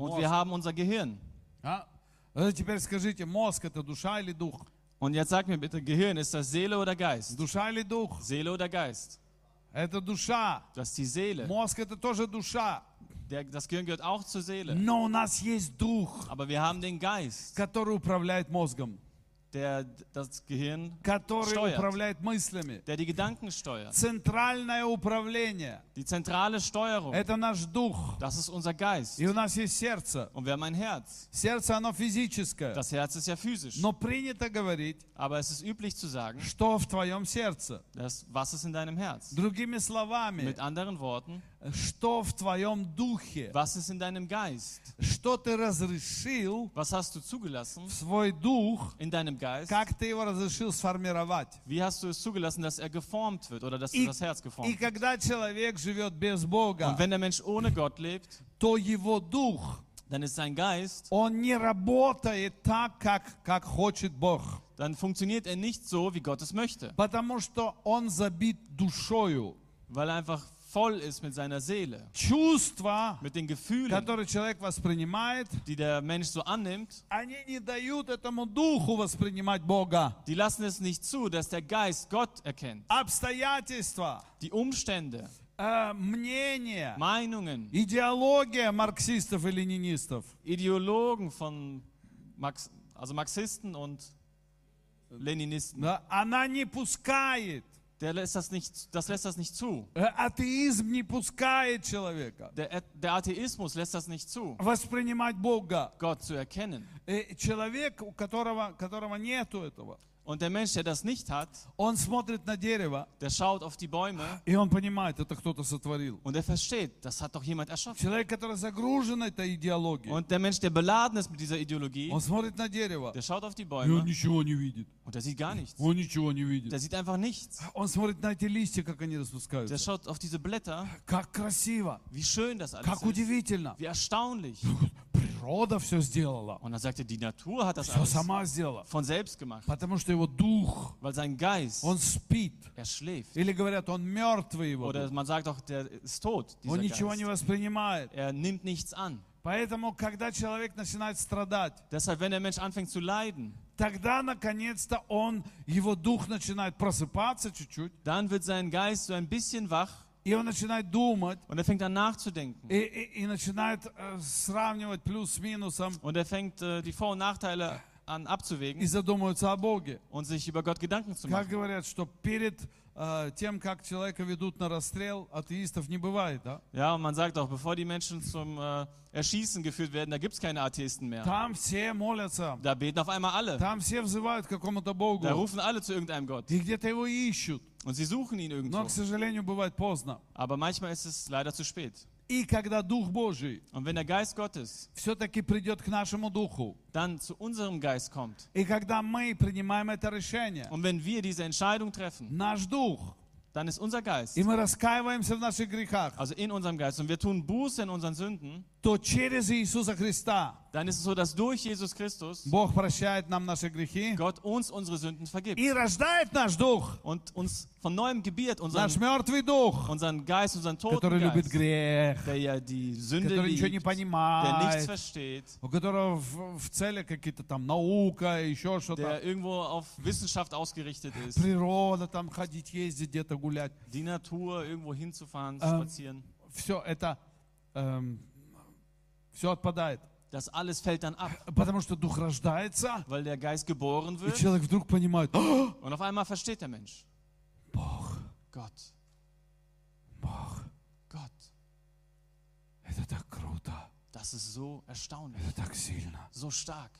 Und wir haben unser Gehirn. А? А Теперь скажите, мозг это душа или дух? Und jetzt sag mir bitte, Gehirn, ist das Seele oder Geist? Душа или дух? Seele oder Geist? Это душа. Das ist die Seele. Мозг это тоже душа. Der, das Gehirn gehört auch zur Seele. Но у нас есть дух, Aber wir haben den Geist, который управляет мозгом, der das Gehirn, который Steuert. управляет мыслями. der die Gedanken steuert. Центральное управление Die zentrale Steuerung, это наш дух. das ist unser Geist. И у нас есть сердце. Und wir haben ein Herz. Сердце, оно физическое. Das Herz ist ja physisch. Но принято говорить, Aber es ist üblich zu sagen, что в твоем сердце. dass, was ist in deinem Herz? Другими словами, Mit anderen Worten, что в твоем духе. was ist in deinem Geist? Что ты разрешил Was hast du zugelassen в свой дух, in deinem Geist? как ты его разрешил сформировать. Wie hast du es zugelassen, dass er geformt wird oder dass И, das Herz и geformt wird? когда человек живет без Бога, Und wenn der Mensch ohne Gott lebt, то его дух, dann ist sein Geist, он не работает так, как, как хочет Бог. dann funktioniert er nicht so, wie Gott es möchte, Потому что он забит душою. weil er einfach voll ist mit seiner Seele, чувства, mit den Gefühlen, которые человек воспринимает, die der Mensch so annimmt, они не дают этому духу воспринимать Бога. die lassen es nicht zu, dass der Geist Gott erkennt. Обстоятельства, Die Umstände, э, мнения, Meinungen, идеология марксистов и ленинистов, Ideologen von Marx, also Marxisten und Leninisten, да, она не пускает, der lässt das, nicht, das lässt das nicht zu. э, атеизм не пускает человека Der, der Atheismus lässt das nicht zu, воспринимать Бога. Gott zu erkennen. Э, Человек, у которого, которого нету этого, Und der Mensch, der das nicht hat, он смотрит на дерево, der schaut auf die Bäume и он понимает, это кто-то сотворил. und er versteht, das hat doch jemand erschaffen. Человек, который загружен этой идеологией, Und der Mensch, der beladen ist mit dieser Ideologie, он смотрит на дерево, der schaut auf die и он Bäume ничего не видит. und der sieht gar nichts. Он ничего не видит. Der sieht einfach nichts. Он смотрит на эти листья, как они Der распускаются. schaut auf diese Blätter, Как красиво, wie schön das alles как ist, удивительно. wie erstaunlich. Природа все сделала. Und dann sagt er, die Natur hat das Все alles сама сделала. von selbst gemacht, Потому что его дух, weil sein Geist, он спит. er schläft. Или говорят, он mертвый его Oder дух. man sagt auch, der ist tot, Он dieser ничего не Geist. воспринимает. Er nimmt nichts an. Поэтому, когда человек начинает страдать, Deshalb, wenn der Mensch anfängt zu leiden, тогда, наконец-то, он, его дух начинает просыпаться чуть-чуть, dann wird sein Geist so ein bisschen wach и он начинает думать, und er fängt an nachzudenken. и, и- и начинает э, сравнивать плюс с минусом, Und er fängt äh, die Vor- und Nachteile an и abzuwägen задумывается о Боге. und sich über Gott Gedanken zu Как machen. говорят, что перед э, тем, как человека ведут на расстрел, атеистов не бывает, да? Ja, und man sagt auch, bevor die Menschen zum äh, Erschießen geführt werden, da gibt es keine Atheisten mehr. Там все молятся, Da beten auf einmal alle. там все взывают к какому-то Da Богу, rufen alle zu irgendeinem Gott. и где-то его ищут. Und sie suchen ihn Но, irgendwo. к сожалению, бывает поздно. Aber manchmal ist es leider zu spät. И когда Дух Божий Und wenn der Geist Gottes все-таки придет к нашему Духу, dann zu unserem Geist kommt и когда мы принимаем это решение, und wenn wir diese Entscheidung treffen, наш Дух, dann ist unser Geist, и мы раскаиваемся в наших грехах, also in unserem Geist, und wir tun Buße in unseren Sünden, то через Иисуса Христа dann ist es so, dass durch Jesus Christus Бог прощает нам наши грехи Gott uns unsere Sünden vergibt и рождает наш Дух, und uns von neuem gebiert, наш unseren, мертвый Дух, unseren Geist, unseren toten который любит Geist, грех, der ja die Sünde который ничего не liebt, der nichts понимает, versteht, у которого в, в целях какие-то там наука, еще что-то, der irgendwo auf Wissenschaft ausgerichtet ist, природа, там ходить, ездить, где-то гулять. die Natur irgendwo hinzufahren, Ähm, spazieren. Все это, все отпадает. Das alles fällt dann ab, Потому что Дух рождается, weil der Geist geboren и wird человек вдруг понимает, «А, und auf einmal versteht der Mensch, Бог, Gott, Бог, Gott, это так круто, das ist so erstaunlich, это так сильно, so stark,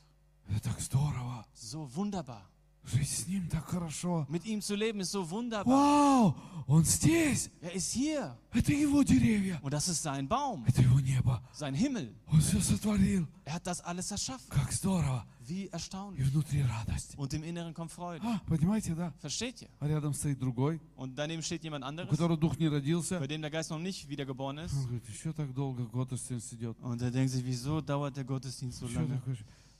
это так здорово. so wunderbar. Жить с Ним так хорошо. Mit ihm zu leben ist so wunderbar. Вау, Он здесь, Er ist hier это Его деревья, und das ist sein Baum, это Его небо. sein Himmel. Он все сотворил. Er hat das alles erschaffen. Как здорово. Wie И erstaunlich. внутри радость. Und im Inneren kommt Freude. А, понимаете, да? Versteht ihr? А рядом стоит другой, Und daneben steht jemand у anderes, которого дух не родился. bei dem der Geist noch nicht wiedergeboren ist. Он говорит, еще так долго Готовстенс идет. Und er denkt sich, wieso dauert der Gottesdienst so Еще lange?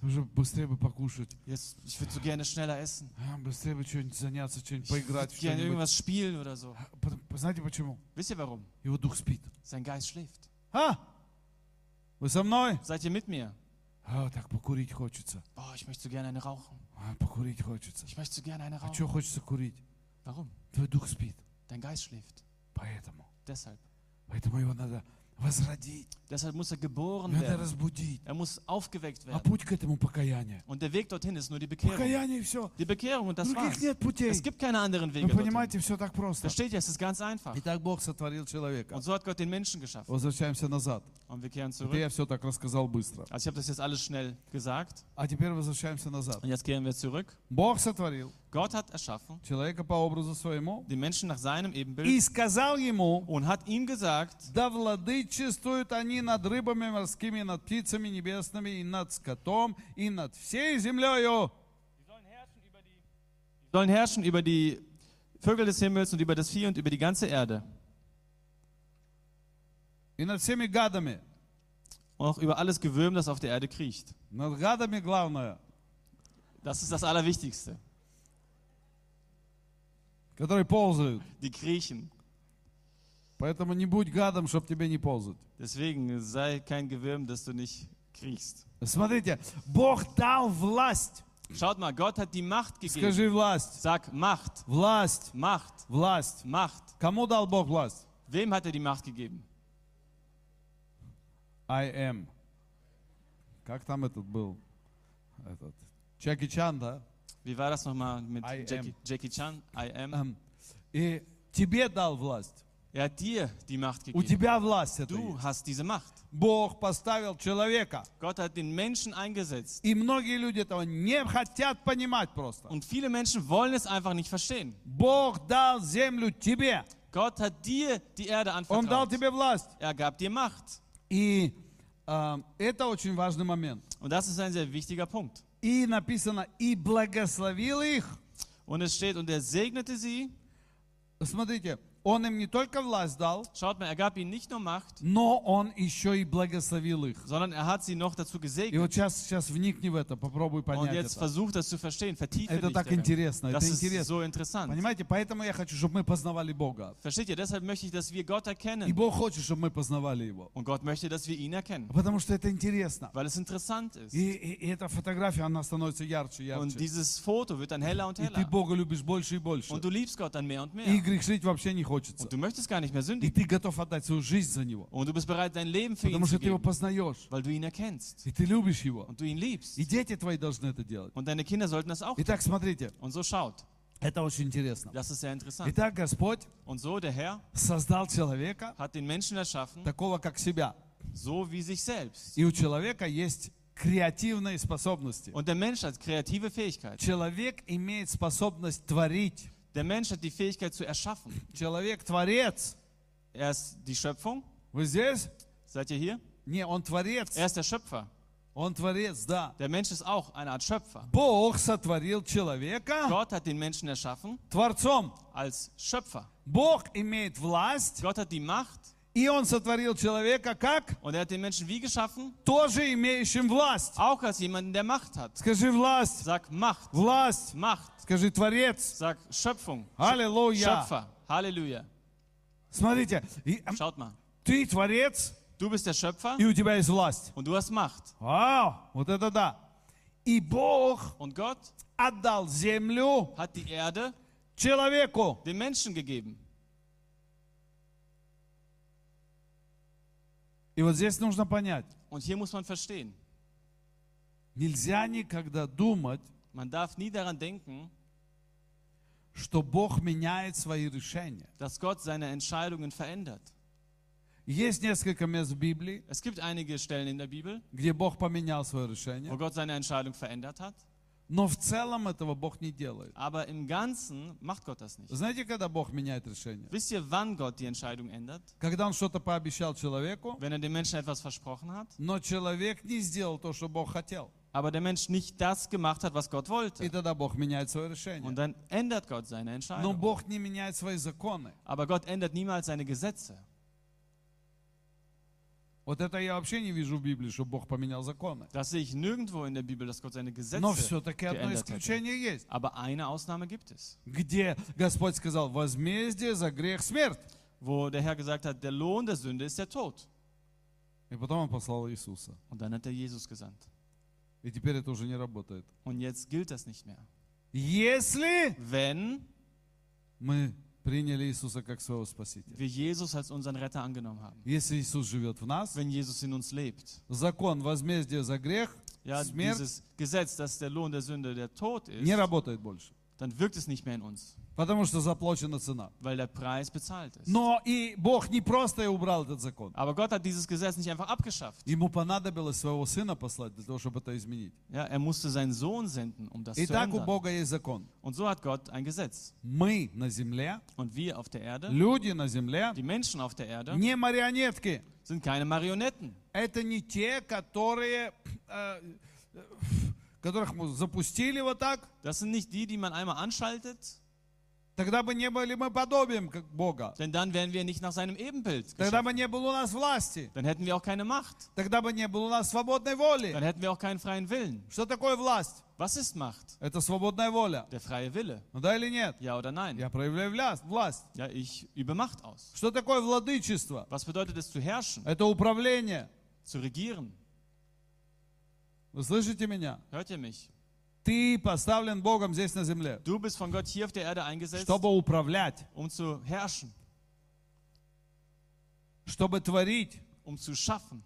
такое, уже быстрее бы покушать. Jetzt, ich würde so gerne schneller essen. А, Быстрее бы что-нибудь заняться, что-нибудь Ich поиграть. в würde gerne что-нибудь. irgendwas spielen oder so. Потому- Знаете почему? Wisst ihr warum? Его дух спит. Sein Geist schläft. А? Вы со мной? Seid ihr mit mir? А, так покурить хочется. Boah, ich möchte so gerne eine rauchen. А, покурить хочется. Ich möchte so gerne eine А rauchen. что хочется курить? Warum? Твой дух спит. Dein Geist schläft. Поэтому. Deshalb. Поэтому его надо возродить. Deshalb muss er geboren Надо werden. разбудить. Er muss aufgeweckt А werden. путь к этому покаяние. Und der Weg dorthin ist nur die Bekehrung. Покаяние и все. Die Bekehrung und das Других war's. нет путей. Es gibt keine anderen Вы Wege dorthin. понимаете, все так просто. Versteht ihr? Es ist ganz einfach. Итак, Бог сотворил человека. Und so hat Gott den Menschen geschaffen. Возвращаемся назад. Und wir kehren Это zurück. я все так рассказал быстро. Also ich habe das jetzt alles schnell gesagt. А теперь возвращаемся назад. Und jetzt kehren wir zurück. Бог сотворил Gott hat erschaffen человека по образу своему den Menschen nach seinem и Ebenbild сказал ему, und hat ihm gesagt, да владычествуют они над рыбами морскими, над птицами небесными, и над скотом, и над всей землею. sie sollen herrschen über die Vögel des Himmels und über das Vieh und über die ganze Erde. И над всеми гадами. Und auch über alles Gewürm, das auf der Erde kriecht. Над гадами главное, Das ist das Allerwichtigste. Которые ползают. Die kriechen. Поэтому не будь гадом, чтобы тебе не ползать. Deswegen sei kein Gewürm, dass du nicht kriechst. Смотрите, Бог дал власть. Schaut mal, Gott hat die Macht gegeben. Скажи власть. Sag Macht, Власть. Macht, Власть. Macht. Кому дал Бог власть? Wem hat er die Macht gegeben? I am. Как там этот был? Этот. Чаки Чан, да? Wie war das nochmal mit I Jackie, Jackie Chan? I am. Эм, И тебе дал власть. Er hat dir die Macht У gegeben. тебя власть это Du есть. hast diese Macht. Бог поставил человека. Gott hat den Menschen eingesetzt. И многие люди этого не хотят понимать просто. Und viele Menschen wollen es einfach nicht verstehen. Бог дал землю тебе. Gott hat dir die Erde Он дал anvertraut. тебе власть. Er gab dir Macht. И э, это очень важный момент. Und das ist ein sehr wichtiger Punkt. И написано, и благословил их. Und es steht, und er segnete sie. Смотрите, он им не только власть дал, Schaut mal, er gab ihnen nicht nur Macht, но он еще и благословил их. sondern er hat sie noch dazu И gesegnet. вот сейчас, сейчас вникни в это, попробуй Und понять jetzt это. versuch das zu verstehen, vertiefe Это dich так darin. интересно, Das это ist интересно. so interessant. Понимаете, поэтому я хочу, чтобы мы познавали Бога. Versteht ihr? Deshalb möchte ich, dass wir Gott И erkennen. Бог хочет, чтобы мы познавали Его. Und Gott möchte, dass wir ihn erkennen. Потому что это интересно. Weil es interessant ist. И, и- и эта фотография, она становится ярче и Und ярче. dieses Foto wird dann heller und И ты heller. Бога любишь больше и больше. Und du liebst Gott dann mehr und И mehr. грешить вообще не хочется. Und du möchtest gar nicht mehr И sündigen. ты готов отдать свою жизнь за Него. Und du bist bereit, dein Leben für ihn Потому zu что ты его познаешь. Weil du ihn erkennst. И ты любишь Его. Und du ihn liebst. И дети твои должны это делать. Und deine Kinder sollten das auch tun. Итак, смотрите, Und so schaut. это очень интересно. Das ist sehr interessant. Итак, Господь Und so der Herr создал человека hat den Menschen erschaffen, такого, как себя. so wie sich selbst. И у человека есть креативные способности. Und der Mensch hat kreative Fähigkeit. Человек имеет способность творить. Der Mensch hat die Fähigkeit zu erschaffen. Человек творец. Er ist die Schöpfung. Вы здесь? Seid ihr hier? Не, он творец. Er ist der Schöpfer. Он творец, да. Der Mensch ist auch eine Art Schöpfer. Бог сотворил человека Gott hat den Menschen erschaffen творцом. als Schöpfer. Бог имеет власть, Gott hat die Macht И он сотворил человека как und er hat den Menschen wie geschaffen? тоже имеющим власть. Auch als jemanden, der Macht hat. Скажи власть, Sag Macht, власть. Macht. Скажи творец. Sag Schöpfung, Аллилуйя. Schöpfer. Halleluja. Смотрите, Schaut mal. ты творец, Du bist der Schöpfer и у тебя есть власть. und du hast Macht. Вау, вот это да. И Бог Und Gott отдал землю hat die Erde человеку. den Menschen gegeben. И вот здесь нужно понять, Und hier muss man verstehen, нельзя никогда думать, man darf nie daran denken, что Бог меняет свои решения. dass Gott seine Entscheidungen verändert. Есть несколько мест в Библии, Es gibt einige Stellen in der Bibel, где Бог поменял свое wo решение, Gott seine Entscheidung verändert hat, Но в целом этого Бог не делает. aber im Ganzen macht Gott das nicht. Знаете, когда Бог меняет решение? Wisst ihr, wann Gott die Entscheidung ändert? Когда Он что-то пообещал человеку, Wenn er dem Menschen etwas versprochen hat, но человек не сделал то, что Бог хотел. aber der Mensch nicht das gemacht hat, was Gott wollte. Und dann ändert Gott seine Entscheidung. Aber Gott ändert niemals seine Gesetze. Вот это я вообще не вижу в Библии, что Бог поменял законы. Das sehe ich nirgendwo in der Bibel, dass Gott seine Но Gesetze все-таки одно geändert hätte. исключение есть. Aber eine Ausnahme gibt es, Где Господь сказал, возмездие за грех смерть. wo der Herr gesagt hat, der Lohn der Sünde ist der Tod. И потом Он послал Иисуса. Und dann hat er Jesus gesandt. И теперь это уже не работает. Und jetzt gilt das nicht mehr. Если Wenn мы приняли Иисуса как своего Спасителя. wir Jesus als unseren Retter angenommen haben, Если Иисус живет в нас, wenn Jesus in uns lebt, закон возмездия за грех, ja, смерть dieses Gesetz, dass der Lohn der Sünde der Tod не ist, работает больше. dann wirkt es nicht mehr in uns, Потому что заплачена цена. weil der Preis bezahlt ist. Но и Бог не просто убрал этот закон. Aber Gott hat dieses Gesetz nicht einfach abgeschafft. Ему понадобилось своего сына послать для того, чтобы это изменить. Ja, er musste seinen Sohn senden, um das zu Итак, у ändern. Бога есть закон. Und so hat Gott ein Gesetz. Мы на земле, Und wir auf der Erde, люди на земле, die Menschen auf der Erde, не марионетки. sind keine Marionetten. Это не те, которые, э, э, которых мы запустили вот так, Das sind nicht die, die man einmal anschaltet Тогда бы не были мы подобием как Бога. Denn dann wären wir nicht nach seinem Ebenbild Тогда geschaffen. бы не было у нас власти. Dann hätten wir auch keine Macht. Тогда бы не было у нас свободной воли. Dann hätten wir auch keinen freien Willen. Что такое власть? Was ist Macht? Это свободная воля. Der freie Wille. Ну да или нет? Ja oder nein? Я проявляю вля- власть. Ja, ich übe Macht aus. Что такое владычество? Was bedeutet es zu herrschen, Это управление. zu regieren? Вы слышите меня? Hört ihr mich? Ты поставлен Богом здесь на земле, Du bist von Gott hier auf der Erde eingesetzt, чтобы управлять, um zu herrschen, чтобы творить. um zu schaffen.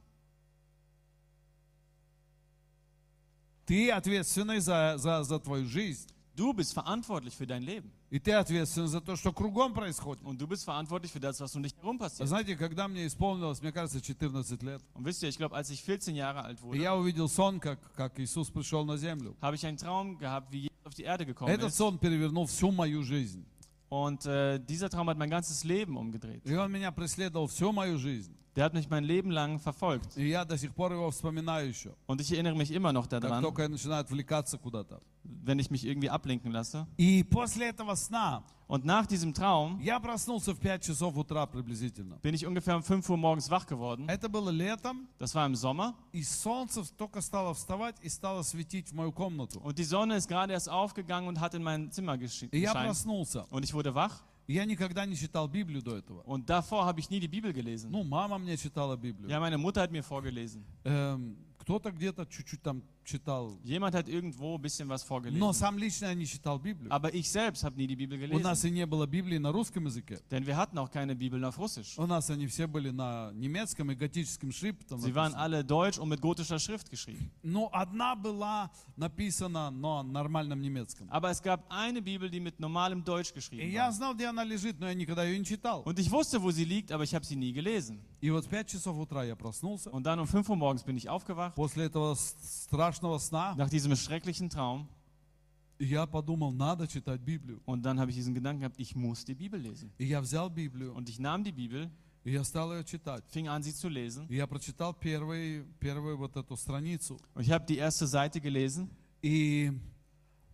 Ты ответственный за, за, за твою жизнь. Du bist verantwortlich für dein Leben. И ты ответственен за то, что кругом происходит. Und du bist verantwortlich für das, was um dich herum Вы passiert. знаете, когда мне исполнилось, мне кажется, 14 лет, Und wisst ihr, ich glaube, als ich 14 Jahre alt и wurde, я увидел сон, как, как Иисус пришел на землю. habe ich einen Traum gehabt, wie Jesus auf die Erde gekommen Этот ist. сон перевернул всю мою жизнь. Und äh, dieser Traum hat mein ganzes Leben umgedreht. И он меня преследовал всю мою жизнь. Der hat mich mein Leben lang verfolgt. И я до сих пор его вспоминаю еще. Und ich erinnere mich immer noch Как daran, только я начинаю отвлекаться куда-то. wenn ich mich irgendwie ablenken lasse. И после этого сна Und nach diesem Traum я проснулся в 5 часов утра приблизительно. bin ich ungefähr um 5 Uhr morgens wach geworden. Это было летом, Das war im Sommer. и солнце только стало вставать и стало светить в мою комнату. Und die Sonne ist gerade erst aufgegangen und hat in mein Zimmer gesche- И я gescheint. проснулся. Und ich wurde wach. Я никогда не читал Библию до этого. Und davor habe ich nie die Bibel gelesen. Ну, мама мне читала Библию. Ja, meine Mutter hat mir vorgelesen. Эм, кто-то где-то чуть-чуть там читал. Jemand hat irgendwo ein bisschen was Но vorgelesen. сам лично я не читал Библию. Aber ich selbst habe nie die Bibel У нас gelesen. и не было Библии на русском языке. Denn wir hatten auch keine Bibeln auf Russisch. У нас они все были на немецком и готическим шрифтом. Sie waren написаны. alle deutsch und mit gotischer Schrift geschrieben. Но одна была написана на нормальном немецком. Aber es gab eine Bibel, die mit normalem Deutsch И geschrieben я war. знал, где она лежит, но я никогда ее не читал. Und ich wusste, wo sie liegt, aber ich habe sie nie gelesen. И вот в 5 часов утра я проснулся. Und dann um 5 Uhr morgens bin ich aufgewacht, После этого с- страшного сна nach diesem schrecklichen Traum. и я подумал, надо читать Библию. Und dann habe ich diesen Gedanken gehabt, ich muss die Bibel lesen. И я взял Библию, Und ich nahm die Bibel, и я стал ее читать. fing an, sie zu lesen. И я прочитал первый, первую вот эту страницу. Und ich habe die erste Seite gelesen. И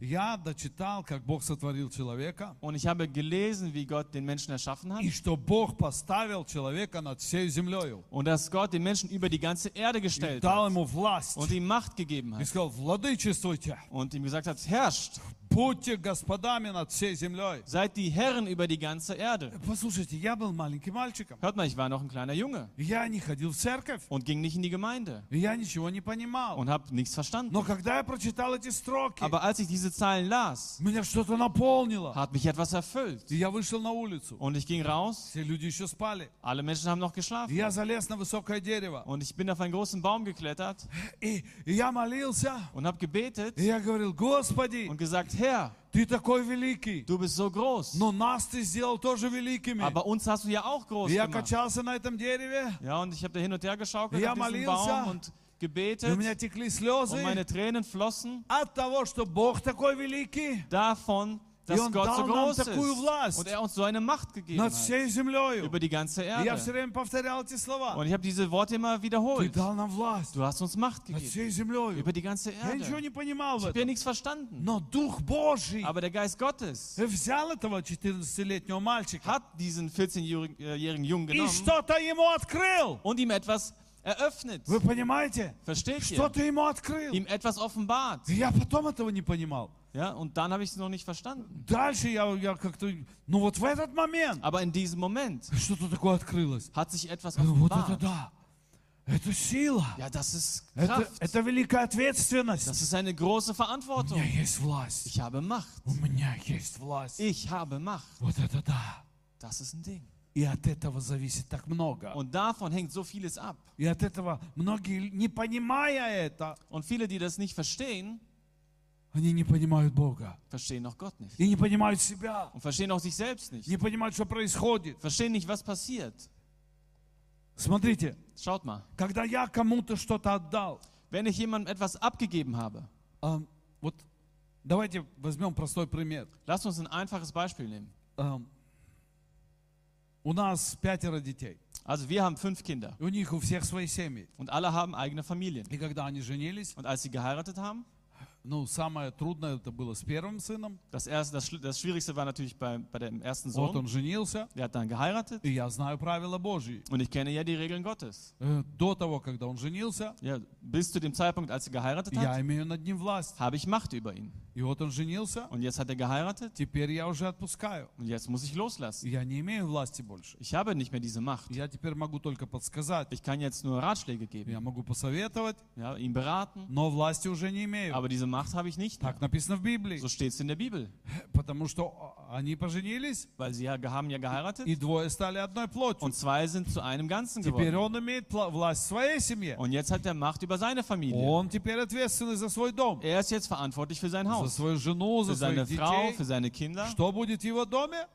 я дочитал, как Бог сотворил человека, Und ich habe gelesen, wie Gott den Menschen erschaffen hat. и что Бог поставил человека над всей землей. Und dass Gott den Menschen über die ganze Erde И gestellt дал hat. ему власть. Und ihm Macht gegeben И hat. сказал, владычествуйте, Und ihm gesagt hat, herrscht, будьте господами над всей землей. seid die Herren über die ganze Erde. Послушайте, я был маленьким мальчиком. Hört mal, ich war noch ein kleiner Junge Я не ходил в церковь. und ging nicht in die Gemeinde И я ничего не понимал. und habe nichts verstanden. Но когда я прочитал эти строки, Aber als ich diese Zahlen las, меня что-то наполнило. hat mich etwas erfüllt. И я вышел на улицу. Und ich ging raus, Все люди еще спали. alle Menschen haben noch И geschlafen. я залез на высокое дерево. Und ich bin auf einen großen Baum geklettert И, и я молился. und habe gebetet И я говорил, Господи, und gesagt, Herr, Ты такой великий. du bist so groß. Но нас ты сделал тоже великими. Aber uns hast du ja auch groß И я gemacht. качался на этом дереве. Ja, und ich habe da hin und her geschaukelt Ja, auf diesem молился. Baum und И у gebetet меня текли und слезы meine Tränen flossen от того, что Бог такой великий davon, dass он Gott so дал нам groß такую ist власть und er uns so eine Macht gegeben над hat всей землей. über die ganze И я все Erde. время повторял эти слова. Und ich habe diese Worte immer Ты wiederholt. дал нам власть Du hast uns Macht над gegeben всей землей. über die ganze Я ничего Erde. не понимал в Ich habe ja этом. nichts verstanden. Но Дух Божий Aber der Geist Gottes взял этого 14-летнего мальчика hat diesen 14-jährigen Jungen и genommen что-то ему открыл. und ihm etwas eröffnet. Вы понимаете? Versteht ihr? Что-то ему открыл. Ihm etwas offenbart. И Я потом этого не понимал. Ja, und dann habe ich es noch nicht verstanden. Дальше я, я как-то... Ну вот в этот момент Aber in diesem Moment что-то такое открылось. hat sich etwas Я думаю, Вот это offenbart. да. Это сила. Ja, das ist Это, Kraft. это великая ответственность. Das ist eine große У Verantwortung. меня есть власть. Ich habe Macht. У меня есть власть. Ich habe Macht. Вот это да. Das ist ein Ding. И от этого зависит так много. Und davon hängt so vieles ab. И от этого многие, не понимая это, Und viele, die das nicht verstehen, они не понимают Бога. verstehen auch Gott nicht. И не понимают себя. Und verstehen auch sich selbst nicht. Не понимают, что происходит. Verstehen nicht, was passiert. Смотрите, Schaut mal. когда я кому-то что-то отдал, Wenn ich jemandem etwas abgegeben habe, эм, вот давайте возьмем простой пример. lasst uns ein einfaches Beispiel nehmen. Эм, у нас пятеро детей. Also wir haben fünf Kinder И у них у всех свои семьи. und alle haben eigene Familien. И когда они женились, Und als sie geheiratet haben, Ну, самое трудное это было с первым сыном. Das, erste, das, Schli- das Schwierigste war natürlich bei, bei dem ersten Вот Sohn. он женился, Der hat dann geheiratet. и я знаю правила Божьи. Und ich kenne ja die Regeln Gottes. Э, До того, когда он женился, Ja, bis zu dem Zeitpunkt, als er geheiratet я hat, имею над ним власть. habe ich Macht über ihn. И вот он женился, Und jetzt hat er geheiratet теперь я уже отпускаю. und jetzt muss ich loslassen. Я не имею власти больше. Ich habe nicht mehr diese Macht. Я теперь могу только подсказать. Ich kann jetzt nur Ratschläge geben, Я могу посоветовать, ja, ihn beraten, но власти уже не имею. aber diese Macht habe ich nicht mehr. Так написано в Библии. So steht es in der Bibel. Потому что они поженились, Weil sie ja, haben ja geheiratet и двое стали одной плотью. und zwei sind zu einem Ganzen Теперь geworden. он имеет пла- власть в своей семье. Und jetzt hat er Macht über seine Familie. Он теперь ответственный за свой дом, Er ist jetzt verantwortlich für sein за Haus, свою жену, за für seine своих Frau, детей. für seine Kinder, Что будет в его доме?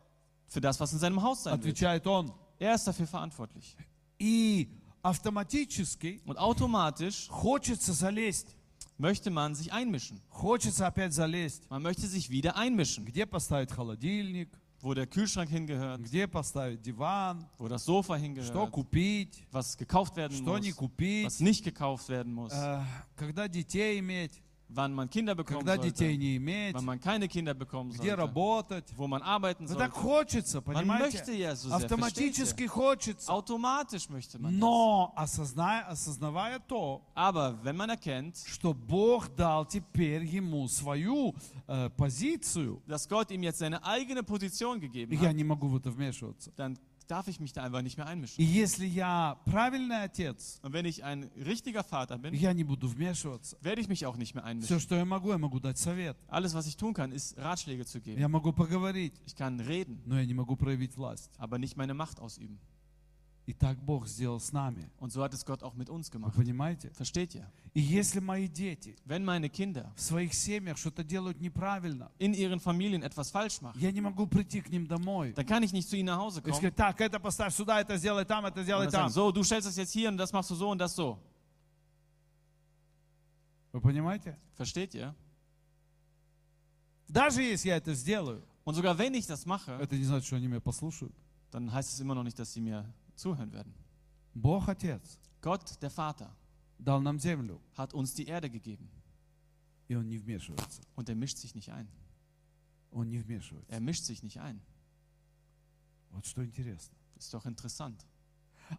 für das, was in seinem Haus sein wird. Отвечает он. Er ist dafür verantwortlich. И автоматически Und automatisch хочется залезть. möchte man sich einmischen. Хочется опять залезть. Man möchte sich wieder einmischen, Где поставить холодильник? wo der Kühlschrank hingehört, Где поставить диван? wo das Sofa Что hingehört, купить? was gekauft werden Что не muss, купить? was nicht gekauft werden muss, Э, Когда детей иметь? wann man Kinder bekommen Когда детей sollte, не иметь? wann man keine Kinder bekommen Где sollte, работать? wo man arbeiten Ну так sollte. хочется, Man понимаете? möchte ja so sehr, versteht Автоматически ihr? хочется. Automatisch möchte man das. Но осозная, осознавая то, Aber wenn man erkennt, что Бог дал теперь ему свою э, позицию, dass Gott ihm jetzt seine eigene Position gegeben я hat, не могу в это вмешиваться. dann darf ich mich da einfach nicht mehr И einmischen. если я правильный отец, Und wenn ich ein richtiger Vater bin, я не буду вмешиваться. werde ich mich auch nicht mehr Все, einmischen. что я могу, я могу дать совет. Alles, was ich tun kann, ist Ratschläge zu geben. Я могу поговорить, Ich kann reden, но я не могу проявить власть. aber nicht meine Macht ausüben. И так Бог сделал с нами. Und so hat es Gott auch mit uns Вы gemacht. понимаете? Versteht ihr? И если мои дети Wenn meine Kinder в своих семьях что-то делают неправильно, in ihren Familien etwas falsch machen, я не могу прийти к ним домой dann kann ich nicht zu ihnen nach Hause и kommen сказать, так, это поставь сюда, это сделай там, это сделай dann sagen, там. so, du stellst das jetzt hier und das machst du so und das so. Вы понимаете? Versteht ihr? Даже если я это сделаю, Und sogar wenn ich das mache, это не значит, что они меня послушают. dann heißt es immer noch nicht, dass sie mir zuhören werden. Бог Отец Gott, der Vater, дал нам землю, hat uns die Erde gegeben и Он не вмешивается. und er mischt sich nicht ein. Он не вмешивается. Er mischt sich nicht ein. Вот что интересно. Ist doch interessant.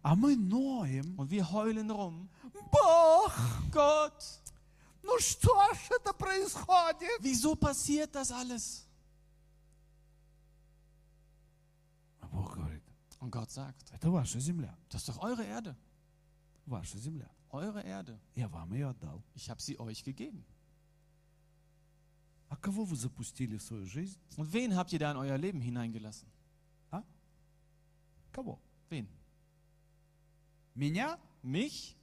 А мы ноем. Und wir heulen rum. Бог, Gott, ну что ж это происходит? wieso passiert das alles? Und Gott sagt, это ваша земля. das ist doch eure Erde. Ваша земля. Eure Erde. Я вам ее отдал. Ich habe sie euch gegeben. А кого вы запустили в свою жизнь? Und wen habt ihr da in euer Leben hineingelassen? Кого? Wen? Меня? Mich?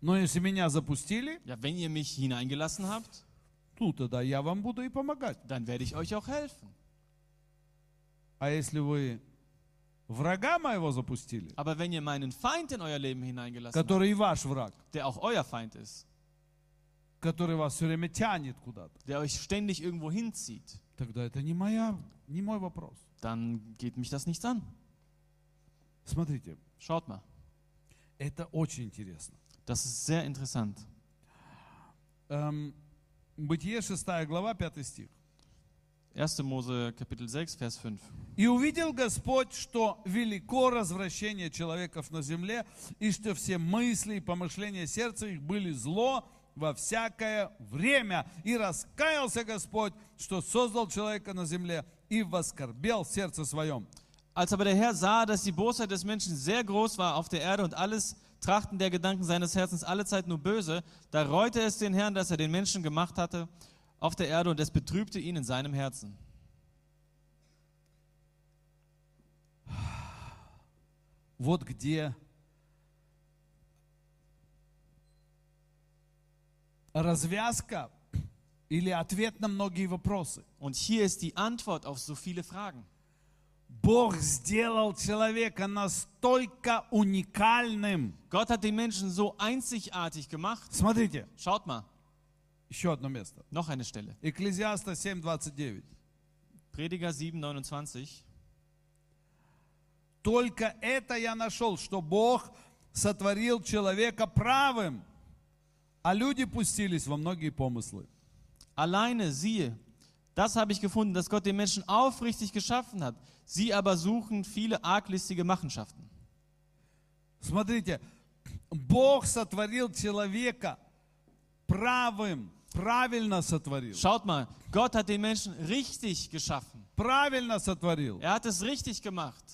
Но если меня запустили, Ja, wenn ihr mich hineingelassen habt, ну тогда я вам буду и помогать. dann werde ich euch auch helfen. А если вы врага моего запустили, Aber wenn ihr meinen Feind in euer Leben hineingelassen который и ваш враг, der auch euer Feind ist, который вас все время тянет куда-то, der euch ständig irgendwo hinzieht, тогда это не, моя, не мой вопрос. dann geht mich das nichts an. Смотрите, Schaut mal, это очень интересно. das ist sehr interessant. Эм, Бытие 6 глава, 5 стих. 1. Mose Kapitel 6, Vers 5. «И увидел Господь, что велико развращение человеков на земле, и что все мысли и помышления сердца их были зло во всякое время. И раскаялся Господь, что создал человека на земле, и воскорбел в сердце своем». Als aber der Herr sah, dass die Bosheit des Menschen sehr groß war auf der Erde und alles Trachten der Gedanken seines Herzens allezeit nur böse, da reute es den Herrn, dass er den Menschen gemacht hatte auf der Erde und es betrübte ihn in seinem Herzen. Вот где развязка или ответ на многие вопросы. Und hier ist die Antwort auf so viele Fragen. Бог сделал человека настолько уникальным. Gott hat den Menschen so einzigartig gemacht. Смотрите, Schaut mal, еще одно место. noch eine Stelle. Экклезиаста 7.29. Prediger 7, 29. Только это я нашел, что Бог сотворил человека правым, а люди пустились во многие помыслы. Alleine, siehe, das habe ich gefunden, dass Gott den Menschen aufrichtig geschaffen hat. Sie aber suchen viele arglistige Machenschaften. Смотрите, Бог сотворил человека правым, правильно сотворил. Schaut mal, Gott hat den Menschen richtig geschaffen. Правильно сотворил. Er hat es richtig gemacht.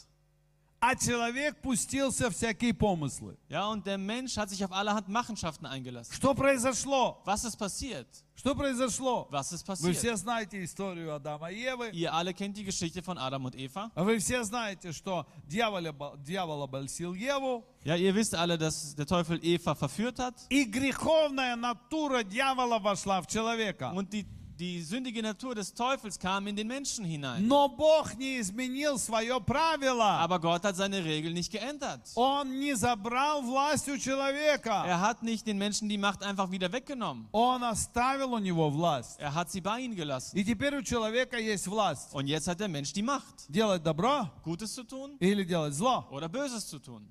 А человек пустился в всякие помыслы. Ja, und der Mensch hat sich auf allerhand Machenschaften eingelassen. Что произошло? Was ist passiert? Что произошло? Was ist Вы passiert? все знаете историю Адама и Евы. Ihr alle kennt die Geschichte von Adam und Eva. Вы все знаете, что дьявол, обо- дьявол обольстил Еву. Ja, ihr wisst alle, dass der Teufel Eva verführt hat И греховная натура дьявола вошла в человека. und die, die sündige Natur des Teufels kam in den Menschen hinein. Но Бог не изменил свое правило. Aber Gott hat seine Regel nicht geändert. Он не забрал власть у человека. Er hat nicht den Menschen die Macht einfach wieder weggenommen. Он оставил у него власть. Er hat sie bei ihnen gelassen. И теперь у человека есть власть. Und jetzt hat der Mensch die Macht, Делать добро Gutes zu tun или делать зло. oder Böses zu tun.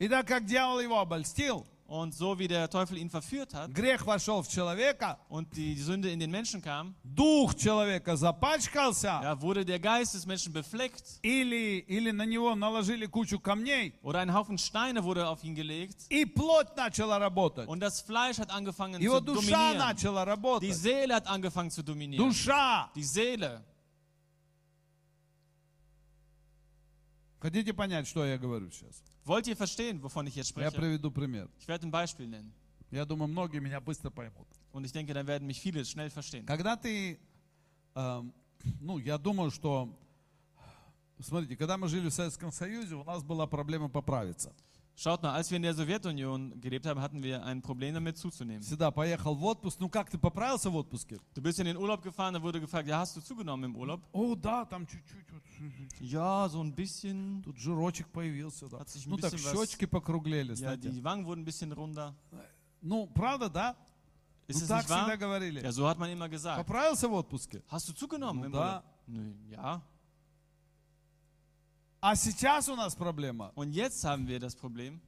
И так как дьявол его обольстил, Und so wie der Teufel ihn verführt hat грех вошел в человека, und die Sünde in den Menschen kam, дух человека запачкался, ja, wurde der Geist des Menschen befleckt или, или на него наложили кучу камней, oder ein Haufen Steine wurde auf ihn gelegt и плоть начала работать. und das Fleisch hat angefangen Его zu душа dominieren. начала Die работать. Seele hat angefangen zu dominieren. Душа. Die Seele. Хотите понять, что я говорю сейчас? Wollt ihr verstehen, wovon ich jetzt Я spreche? приведу пример. Ich werde ein Beispiel nennen. Я думаю, многие меня быстро поймут. Und ich denke, dann werden mich viele schnell verstehen. Когда ты, эм, ну, я думаю, что, смотрите, когда мы жили в Советском Союзе, у нас была проблема поправиться. Schaut mal, als wir in der Sowjetunion gelebt haben, hatten wir ein Problem damit zuzunehmen. Всегда поехал в отпуск, ну как ты поправился в отпуске? Du bist in den Urlaub gefahren, da wurde gefragt, ja, hast du zugenommen im Urlaub? О, да, там чуть-чуть, вот, Ja, so ein bisschen. тут жирочек появился, да. Hat sich ein Ну так bisschen was- щечки покруглели, Ja, знаете. die Wangen wurden ein bisschen runder. Ну, правда, да? Ist ну es так nicht wahr? всегда говорили. Ja, so hat man immer gesagt. Поправился в отпуске? Hast du zugenommen Ну im да. Urlaub? Nö, ja. А сейчас у нас проблема Und jetzt haben wir das Problem,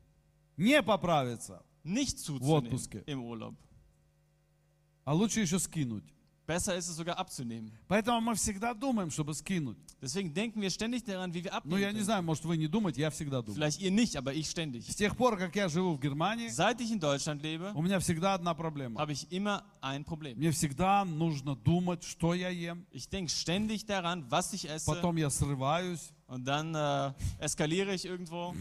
не поправиться, nicht zuzunehmen im Urlaub. а лучше еще скинуть. Besser ist es sogar abzunehmen. Поэтому мы всегда думаем, чтобы скинуть. Deswegen denken wir ständig daran, wie wir Ну, я abnehmen не знаю, может, вы не думаете, я всегда думаю. Vielleicht ihr nicht, aber ich ständig. С тех пор, как я живу в Германии, Seit ich in Deutschland lebe, у меня всегда одна проблема. habe ich immer ein Problem. Мне всегда нужно думать, что я ем. Ich denke ständig daran, was ich esse Потом я срываюсь. und dann äh, eskaliere ich irgendwo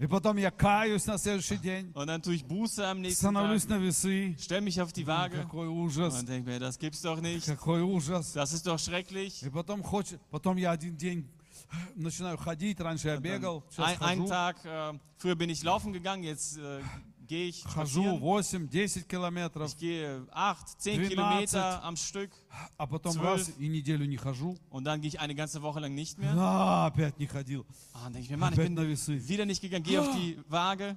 И потом я каюсь на следующий день. und dann tue ich Buße am nächsten Становлюсь Tag, на весы. stelle mich auf die Waage Какой ужас. und denke mir, das gibt's doch nicht, Какой ужас. das ist doch schrecklich. И потом хочет, потом я один день начинаю ходить. Раньше я бегал, сейчас Ein, einen хожу. Tag, äh, früher bin ich laufen gegangen, jetzt äh, gehe ich Хожу spazieren. 8-10 километров, Ich gehe 8, 10 12. Kilometer am Stück а потом Zwölf. раз и неделю не хожу. und dann gehe ich eine ganze Woche lang nicht mehr. А, опять не ходил. Ah, dann denke ich mir, Mann, ich Опять на bin весы. wieder nicht gegangen, gehe auf die Waage.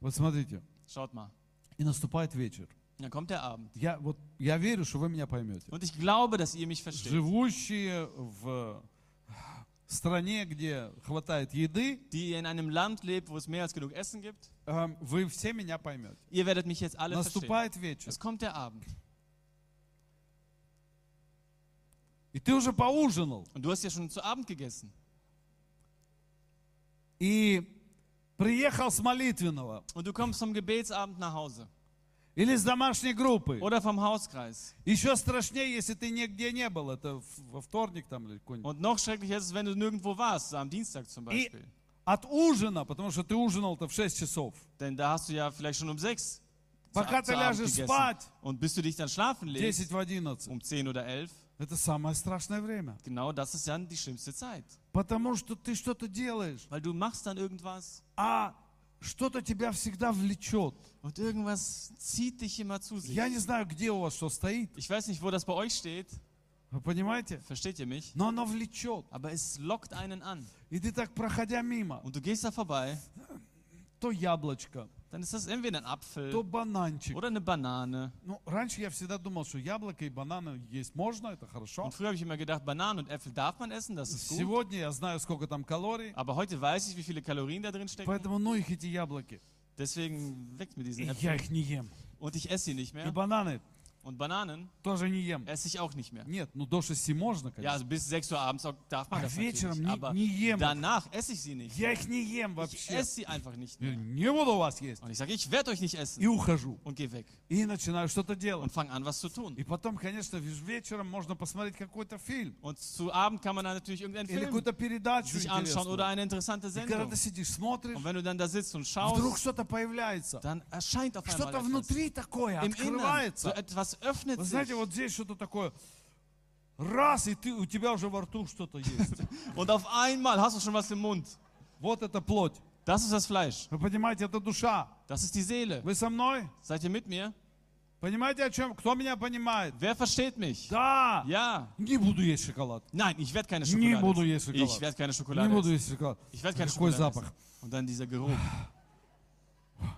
Вот смотрите, Schaut mal, и наступает вечер. dann kommt der Abend. Я, вот, я верю, что вы меня поймете. Und ich glaube, dass ihr mich versteht. Живущие в Стране, где хватает еды, Die in einem Land lebt, wo es mehr als genug Essen gibt. эм, вы все меня поймете. Ihr werdet mich jetzt alle verstehen. Наступает вечер, Es kommt der Abend. и ты уже поужинал, Und du hast ja schon zu Abend gegessen. и приехал с молитвенного Und du kommst vom Gebetsabend nach Hause. Или с домашней группы. Oder vom Hauskreis. Еще страшнее, если ты нигде не был, это во вторник там или какой-нибудь. Und noch schrecklicher ist es, wenn du nirgendwo warst, so am Dienstag zum И от ужина, потому что ты ужинал-то в 6 часов, Denn da hast du ja vielleicht schon um sechs zu, пока zu ты ляжешь спать, Und bis du dich dann schlafen legst, 10 в 11, um 10 oder 11, это самое страшное время. genau das ist dann die schlimmste Zeit. Потому что ты что-то делаешь, Weil du machst dann irgendwas а что-то тебя всегда влечет. und irgendwas zieht dich immer zu sich. Я не знаю, где у вас что стоит, Ich weiß nicht, wo das bei euch steht. вы понимаете? Versteht ihr mich? Но оно влечет. Aber es lockt einen an. И ты так, проходя мимо, Und du gehst da vorbei, то яблочко, dann ist das entweder ein Apfel то бананчик. oder eine Banane. Ну, раньше я всегда думал, что яблоко и бананы есть можно, это хорошо. Und früher habe ich immer gedacht, Bananen und Äpfel darf man essen, das ist gut. Сегодня я знаю, сколько там калорий, Aber heute weiß ich, wie viele Kalorien da drin stecken. поэтому ну их эти яблоки. Deswegen weg mit И diesen я Äpfeln. их не ем. Und ich esse sie nicht И mehr. бананы Und Bananen тоже не ем. esse ich auch nicht mehr. Нет, ну до 6 можно, Ja, конечно. also bis 6 Uhr abends darf man А das вечером natürlich. не, Aber не ем. их. danach esse ich sie nicht. Я их не ем Ich вообще. esse sie einfach nicht Я mehr. Не буду вас есть. Und ich sage, ich werde euch nicht И essen. ухожу. Und geh weg. И начинаю что-то делать. Und fang an, was zu tun. И потом, конечно, ве- вечером можно посмотреть какой-то фильм. Und zu Abend kann man dann natürlich irgendeinen Или Film какую-то передачу sich anschauen oder интересную. eine interessante И когда Sendung. ты сидишь, смотришь, Und wenn du dann da sitzt und вдруг schaust, что-то появляется. dann erscheint auf einmal Что-то etwas. внутри такое Im Innern. So открывается. öffnet Вы sich. знаете, вот здесь что-то такое. Раз, и ты, у тебя уже во рту что-то есть. Und auf einmal hast du schon was im Mund. Вот это плоть. Das ist das Fleisch. Вы понимаете, это душа. Das ist die Seele. Вы со мной? Seid ihr mit mir? Понимаете, о чем? Кто меня понимает? Wer versteht mich? Да. Ja. Не буду есть шоколад. Nein, ich werde keine Не буду Schokolade есть шоколад. Ich werde keine Не Schokolade буду essen. есть шоколад. Ich werde keine Какой Schokolade запах. essen. Und dann dieser Geruch.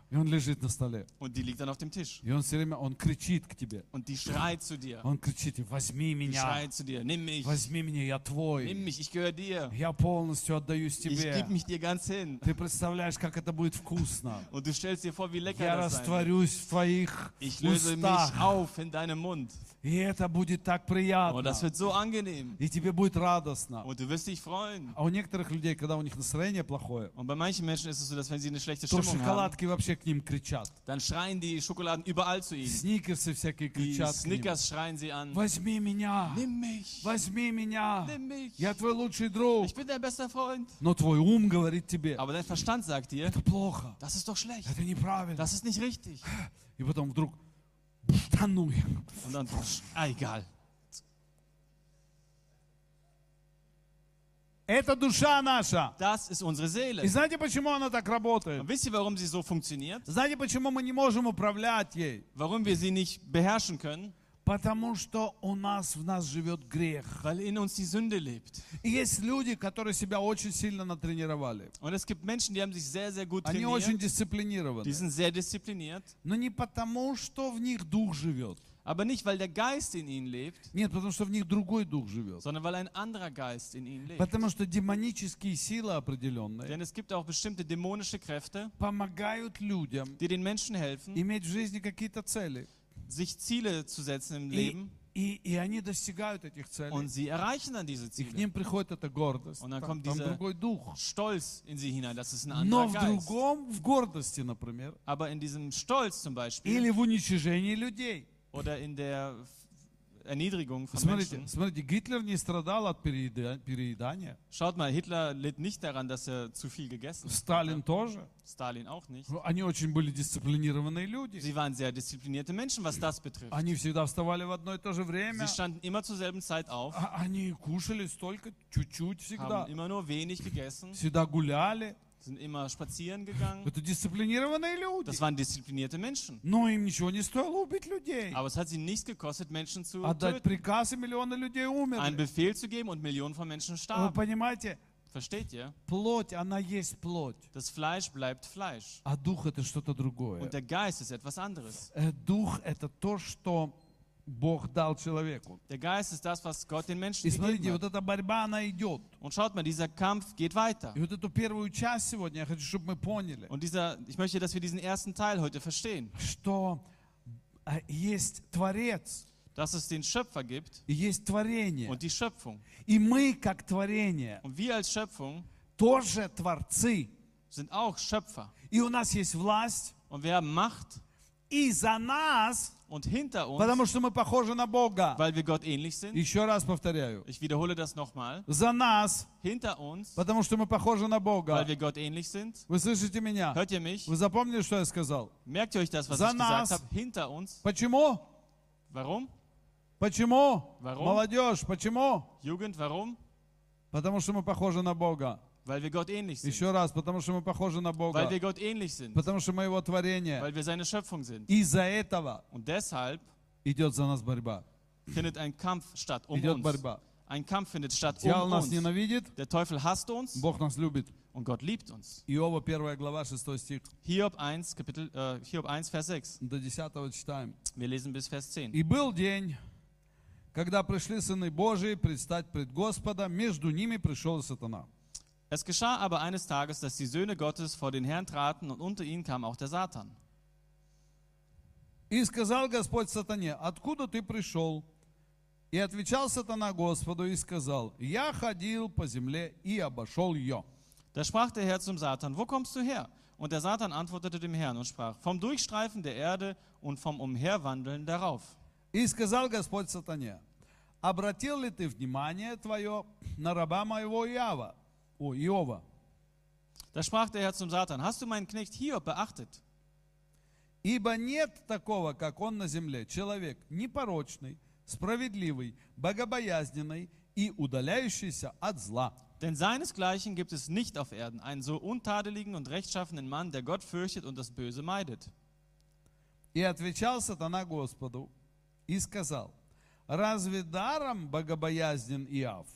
И он лежит на столе. Und die liegt dann auf dem Tisch. И он все время, он кричит к тебе. Und die schreit zu dir. Он кричит, возьми Die меня. schreit zu dir. Nimm mich. Возьми меня, я Nimm твой. mich, ich gehöre dir. Я полностью отдаюсь Ich тебе. gebe mich dir ganz hin. Ты представляешь, как это будет вкусно. Und du stellst dir vor, wie lecker Я das sein wird. растворюсь в твоих Ich löse mich auf in deinem Mund. И это будет так Und приятно. das wird so angenehm. И тебе будет радостно. Und du wirst dich freuen. А у некоторых людей, когда у них настроение плохое, Und bei manchen Menschen ist es so, dass wenn sie eine schlechte то Stimmung haben, шоколадки вообще к ним кричат. dann schreien die Schokoladen überall zu ihnen. Сникерсы всякие Die кричат к ним. Snickers schreien sie an. Возьми меня. Nimm mich. Возьми меня. Nimm mich. Я твой лучший друг. Ich bin dein bester Freund. Но твой ум говорит тебе, Aber dein Verstand sagt dir, это плохо. das ist doch schlecht. Это неправильно. Das ist nicht richtig. И потом вдруг, да ну. их. Und dann, ah, egal. Это душа наша. Das ist unsere И Seele. знаете, почему она так работает? Und wisst ihr, warum sie so funktioniert? Знаете, почему мы не можем управлять ей? Warum wir sie nicht beherrschen können? Потому что у нас в нас живет грех. Weil in uns die Sünde lebt. И есть люди, которые себя очень сильно натренировали. Und es gibt Menschen, die haben sich sehr, sehr gut Они очень дисциплинированы. Die sind sehr diszipliniert. Но не потому, что в них дух живет. Aber nicht, weil der Geist in ihnen lebt, Нет, потому что в них другой дух живет. sondern weil ein anderer Geist in ihnen lebt. Потому что демонические силы определенные Denn es gibt auch bestimmte dämonische Kräfte, помогают людям die den Menschen helfen, иметь в жизни какие-то цели. sich Ziele zu setzen im И, Leben. и, и они достигают этих целей. Und sie erreichen dann diese И к Ziele. ним приходит эта гордость. Und dann Там, kommt там dieser- другой дух. Stolz in sie hinein, das ist ein Но anderer в Geist. другом, в гордости, например, Aber in diesem Stolz zum Beispiel или в уничижении людей. oder in der Erniedrigung von Смотрите, Menschen. смотрите, Гитлер не страдал от перееда- переедания. Schaut mal, Hitler litt nicht daran, dass er zu viel gegessen hat. Сталин тоже. Stalin auch nicht. Они очень были дисциплинированные люди. Sie waren sehr disziplinierte Menschen, was das betrifft. Они всегда вставали в одно и то же время. Sie standen immer zur selben Zeit auf, А- Они кушали столько, чуть-чуть всегда. haben immer nur wenig gegessen, Всегда гуляли. sind immer spazieren gegangen. Это дисциплинированные люди. Das waren disziplinierte Menschen. Но им ничего не стоило убить людей. Aber es hat sie nichts gekostet, Menschen zu Отдать töten. приказ, и миллионы людей Einen умерли. Befehl zu geben und Millionen von Menschen Вы starben. понимаете, Versteht ihr? плоть, она есть плоть. Das Fleisch bleibt Fleisch. А дух это что-то другое. Und der Geist ist etwas anderes. Э, Дух это то, что Бог дал человеку. Der Geist ist das, was Gott den Menschen И смотрите, вот эта борьба, она идет. Und schaut mal, dieser Kampf geht weiter. И вот эту первую часть сегодня я хочу, чтобы мы поняли, Und dieser, ich möchte, dass wir diesen ersten Teil heute verstehen. что э, есть Творец Dass es den Schöpfer gibt и есть творение. und die Schöpfung. И мы, как творение, Und wir als Schöpfung тоже творцы. sind auch Schöpfer. И у нас есть власть. Und wir haben Macht. И за нас, Und hinter uns, потому что мы похожи на Бога. weil wir Gott ähnlich sind, Еще раз повторяю. ich wiederhole das nochmal, За нас, hinter uns, потому что мы похожи на weil Бога. wir Gott ähnlich sind. Вы слышите меня? Hört ihr mich? Вы запомнили, что я сказал? Merkt ihr euch das, was За ich нас. gesagt habe? Hinter uns. Почему? Warum? Почему? Warum? Молодежь, почему? Jugend, warum? Потому что мы похожи на Бога. Weil wir Gott ähnlich sind. Еще раз, потому что мы похожи на Weil Бога. wir Gott ähnlich sind. Потому что мы Его творение. Weil wir seine Schöpfung sind. Из-за этого Und deshalb идет за нас борьба. findet ein Kampf statt um Идет uns. борьба. Ein Kampf findet statt Дьявол um нас uns. ненавидит, Der Teufel hasst uns Бог нас любит. und Gott liebt uns. Иова 1 глава 6 стих. Hiob 1, Kapitel, äh, Hiob 1, Vers 6. До 10 читаем. Wir lesen bis Vers 10. И был день, когда пришли сыны Божии предстать пред Господа, между ними пришел сатана. Es geschah aber eines Tages, dass die Söhne Gottes vor den Herrn traten und unter ihnen kam auch der Satan. И сказал Господь сатане, откуда ты пришел? И отвечал сатана Господу и сказал, я ходил по земле и обошел ее. Da sprach der Herr zum Satan, wo kommst du her? Und der Satan antwortete dem Herrn und sprach, vom Durchstreifen der Erde und vom Umherwandeln darauf. И сказал Господь сатане, обратил ли ты внимание твое на раба моего Иова, о, Иова? Da sprach der Herr zum Satan, hast du meinen Knecht Hiob beachtet? Ибо нет такого, как он на земле, человек непорочный, справедливый, богобоязненный и удаляющийся от зла. Denn seinesgleichen gibt es nicht auf Erden, einen so untadeligen und rechtschaffenen Mann, der Gott fürchtet und das Böse meidet. И отвечал сатана Господу и сказал, разве даром богобоязнен Иов?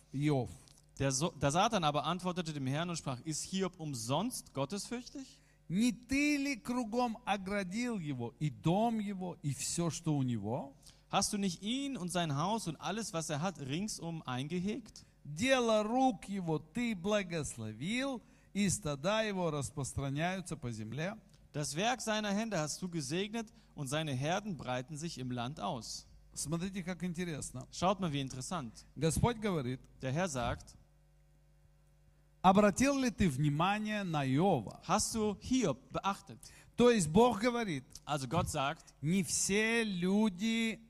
Иов? Der, so der Satan aber antwortete dem Herrn und sprach, ist Hiob umsonst gottesfürchtig? Не ты ли кругом оградил его, и дом его, и все, что у него? Hast du nicht ihn und sein Haus und alles, was er hat, ringsum eingehegt? Дело рук его ты благословил, и стада его распространяются по земле. Das Werk seiner Hände hast du gesegnet und seine Herden breiten sich im Land aus. Смотрите, как интересно. Schaut mal, wie interessant. Господь говорит, Der Herr sagt, обратил ли ты внимание на Иова? hast du Hiob beachtet? То есть Бог говорит, Also Gott sagt, не все люди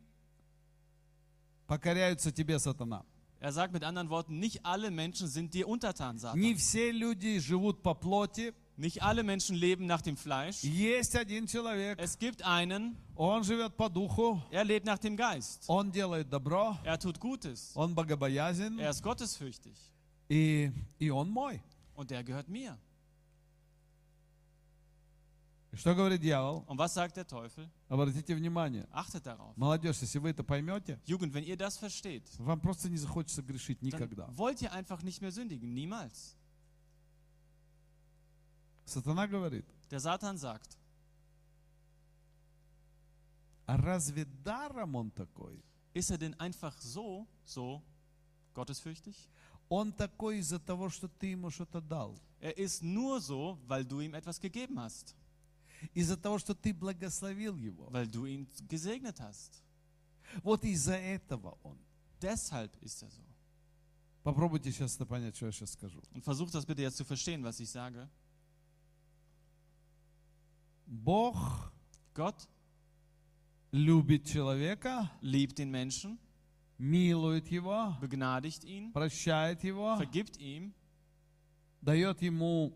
покоряются тебе, сатана. er sagt mit anderen Worten, nicht alle Menschen sind dir untertan, Не Satan. все люди живут по плоти. Nicht alle Menschen leben nach dem Fleisch. Есть один человек, Es gibt einen, он живет по духу, er lebt nach dem Geist. он делает добро, Er tut Gutes. он богобоязен, Er ist gottesfürchtig. и, и он мой. Und der gehört mir. И Что говорит дьявол? Und was sagt der Teufel? Обратите внимание. Achtet darauf. Молодежь, если вы это поймете, Jugend, wenn ihr das versteht, вам просто не захочется грешить никогда. dann wollt ihr einfach nicht mehr sündigen. Niemals. Сатана говорит, Der Satan sagt, а разве даром он такой? ist er denn einfach so, so gottesfürchtig? Он такой из-за того, что ты ему что-то дал. Er ist nur so, weil du ihm etwas gegeben hast, Из-за того, что ты благословил его. weil du ihn gesegnet hast. Вот из-за этого он. Deshalb ist er so. Попробуйте сейчас это понять, что я сейчас скажу. Und versucht das bitte jetzt zu verstehen, was ich sage. Бог Gott любит человека, liebt den Menschen, милует его, begnadigt ihn, прощает его, vergibt ihm, дает ему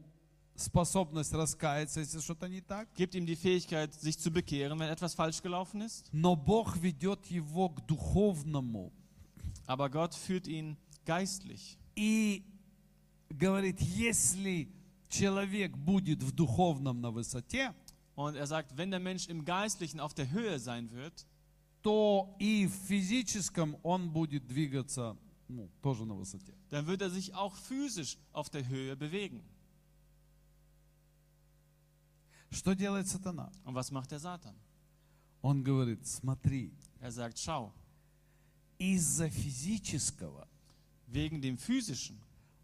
способность раскаяться, если что-то не так. gibt ihm die Fähigkeit, sich zu bekehren, wenn etwas falsch gelaufen ist. Но Бог ведет его к духовному Aber Gott führt ihn geistlich. и говорит, если человек будет в духовном на высоте, Und er sagt, wenn der Mensch im Geistlichen auf der Höhe sein wird, то и в физическом он будет двигаться ну, тоже на высоте. dann wird er sich auch physisch auf der Höhe bewegen. Что делает сатана? Und was macht der Satan? Он говорит, смотри, Er sagt, schau, из-за физического wegen dem Physischen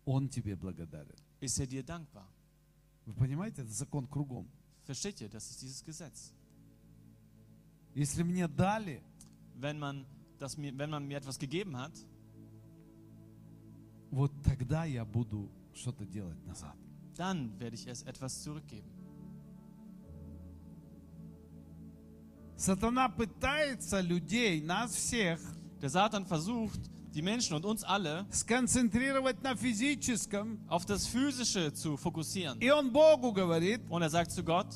он тебе благодарен. ist er dir dankbar. Вы понимаете, это закон кругом. Versteht ihr? Das ist dieses Gesetz. Если мне дали, Wenn man, das mir, wenn man mir etwas gegeben hat, вот тогда я буду что-то делать назад. dann werde ich es etwas zurückgeben. Сатана пытается людей, нас всех, Der Satan versucht, die Menschen und uns alle сконцентрировать на физическом. auf das Physische zu fokussieren. И он Богу говорит, Und er sagt zu Gott,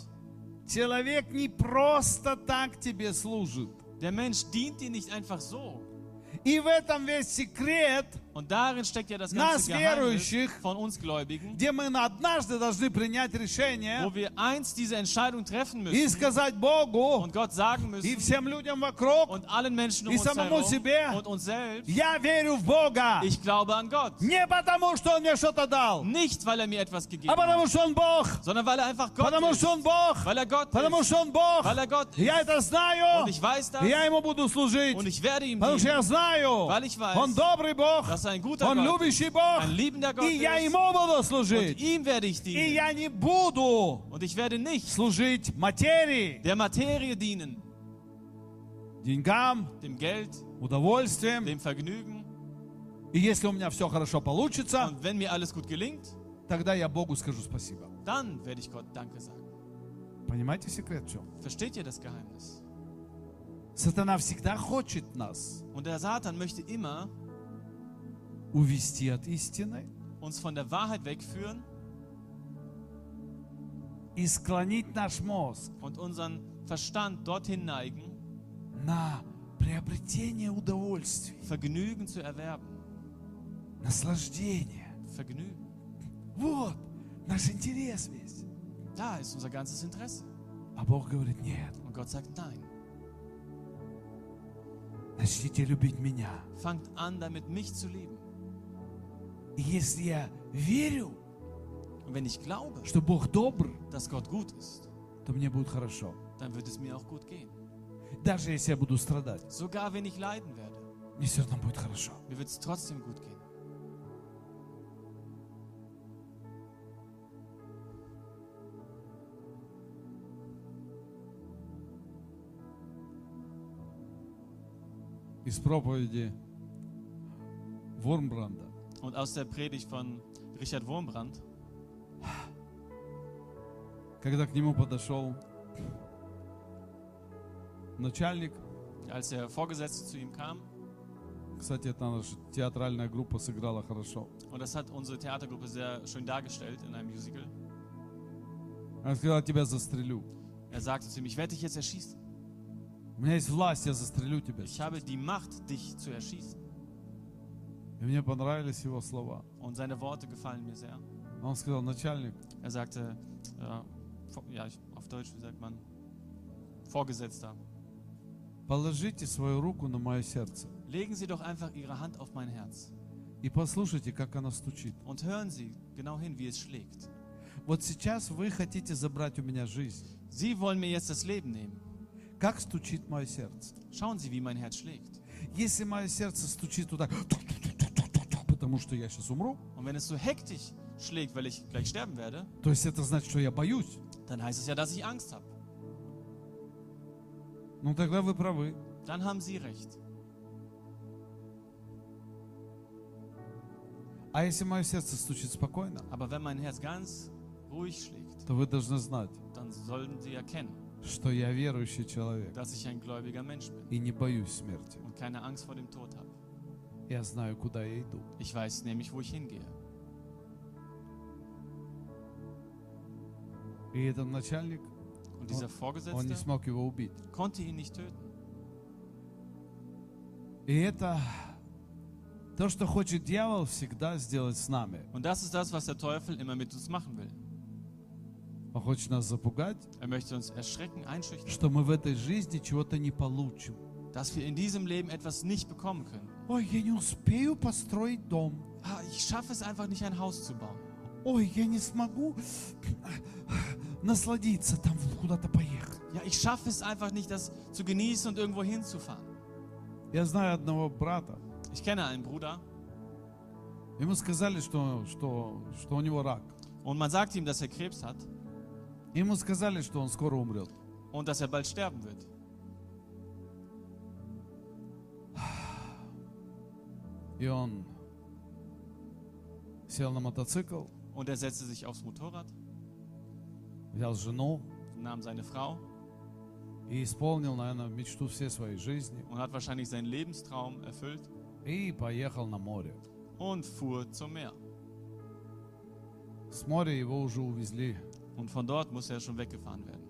человек не просто так тебе служит. der Mensch dient dir nicht einfach so. И в этом весь секрет, Und darin steckt ja das Нас, ganze Geheimnis верующих, von uns Gläubigen, где мы однажды должны принять решение wo wir einst diese Entscheidung treffen и müssen сказать Богу und Gott sagen и müssen всем людям вокруг, und allen Menschen um И uns самому herum себе. und uns selbst, я верю в Бога. ich glaube an Gott. Не потому, что Он мне что-то дал, Nicht, weil er mir etwas gegeben а hat, потому, что Он Бог. sondern weil er einfach Gott Потому, ist. что Он Бог. Weil er Gott Потому, ist. что Он Бог. Weil er Gott ist. Я это знаю. Und ich weiß das И я Ему буду служить. und ich werde ihm Потому что dienen, я знаю, Weil ich weiß, Он добрый Бог. dass ist ein guter Он Gott, любящий Бог. ein liebender Gott И я ist. Ему буду Und служить. ihm werde ich И dienen. я не буду Und ich werde nicht служить материи, der Materie dienen, деньгам, dem Geld, удовольствием. dem Vergnügen. И если у меня все хорошо получится, Und wenn mir alles gut gelingt, тогда я Богу скажу спасибо. dann werde ich Gott Danke sagen. Понимаете секрет в чем? Versteht ihr das Geheimnis? Сатана всегда хочет нас Und der Satan möchte immer увести от истины uns von der Wahrheit wegführen и склонить наш мозг und unseren Verstand dorthin neigen, на приобретение удовольствий, Vergnügen zu erwerben. наслаждение. Vergnügen. Вот наш интерес весь. Da ist unser ganzes Interesse. А Бог говорит, нет, Und Gott sagt nein. начните любить меня. Fangt an, damit mich zu lieben. Если я верю, wenn ich glaube, что Бог добр, dass Gott gut ist, то мне будет хорошо. dann wird es mir auch gut gehen. Даже если я буду страдать, Sogar wenn ich leiden werde, мне все равно будет хорошо. mir wird es trotzdem gut gehen. Из проповеди Вормбранда. Und aus der Predigt von Richard Wurmbrand, Когда к нему подошел начальник, als der Vorgesetzte zu ihm kam, кстати, это наша театральная группа сыграла хорошо. und das hat unsere Theatergruppe sehr schön dargestellt in einem Musical, Она сказала, тебя застрелю. er sagte zu ihm, ich werde dich jetzt erschießen. У меня есть власть, я застрелю тебя. Ich habe die Macht, dich zu erschießen. И мне понравились его слова. Und seine Worte gefallen mir sehr. Он сказал, начальник, Er sagte, äh, ja, auf Deutsch, wie sagt man, Vorgesetzter, положите свою руку на мое сердце legen Sie doch einfach Ihre Hand auf mein Herz и послушайте, как оно стучит. und hören Sie genau hin, wie es schlägt. Вот сейчас вы хотите забрать у меня жизнь. Sie wollen mir jetzt das Leben nehmen. Как стучит мое сердце? Schauen Sie, wie mein Herz schlägt. Если мое сердце стучит вот так, потому что я сейчас умру, Und wenn es so hektisch schlägt, weil ich gleich sterben werde, то есть это значит, что я боюсь. dann heißt es ja, dass ich Angst habe. Ну тогда вы правы. Dann haben Sie recht. А если мое сердце стучит спокойно, Aber wenn mein Herz ganz ruhig schlägt, то вы должны знать, dann sollten Sie erkennen, что я верующий человек dass ich ein gläubiger Mensch bin и не боюсь смерти. und keine Angst vor dem Tod habe. Я знаю, куда я иду. Ich weiß nämlich, wo ich hingehe. И этот начальник, Und dieser он не Vorgesetzte смог его убить. konnte ihn nicht töten. И это то, что хочет дьявол всегда сделать с нами. Und das ist das, was der Teufel immer mit uns machen will. Он хочет нас запугать, Er möchte uns erschrecken, einschüchtern, что мы в этой жизни чего-то не получим. dass wir in diesem Leben etwas nicht bekommen können. Ой, я не успею построить дом. Ah, ich schaffe es einfach nicht, ein Haus zu bauen. Ой, я не смогу насладиться там, куда-то поехать. Ja, ich schaffe es einfach nicht, das zu genießen und irgendwo hinzufahren. Я знаю одного брата. Ich kenne einen Bruder Ему сказали, что, что, что у него рак. und man sagt ihm, dass er Krebs hat Ему сказали, что он скоро умрет. und dass er bald sterben wird. И он сел на мотоцикл, Und er setzte sich aufs Motorrad, взял жену nahm seine Frau и исполнил, наверное, мечту всей своей жизни. und hat wahrscheinlich seinen Lebenstraum erfüllt И поехал на море. und fuhr zum Meer. С моря его уже увезли. Und von dort muss er schon weggefahren werden.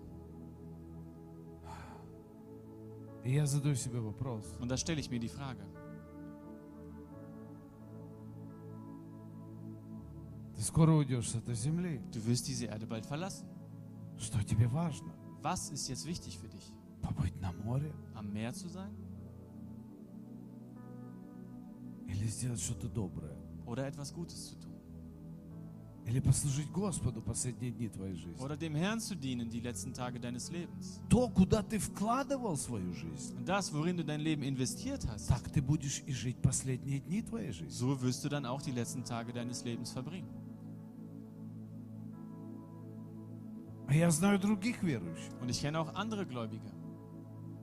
И я задаю себе вопрос. Und da stelle ich mir die Frage, Du wirst diese Erde bald verlassen. Was ist jetzt wichtig für dich? Am Meer zu sein? Oder etwas Gutes zu tun? Или послужить Господу последние дни твоей жизни. oder dem Herrn zu dienen die letzten Tage deines Lebens. То, куда ты вкладывал свою жизнь, Und das, worin du dein Leben investiert hast, так ты будешь и жить последние дни твоей жизни. so wirst du dann auch die letzten Tage deines Lebens verbringen. А я знаю других верующих. Und ich kenne auch andere Gläubige,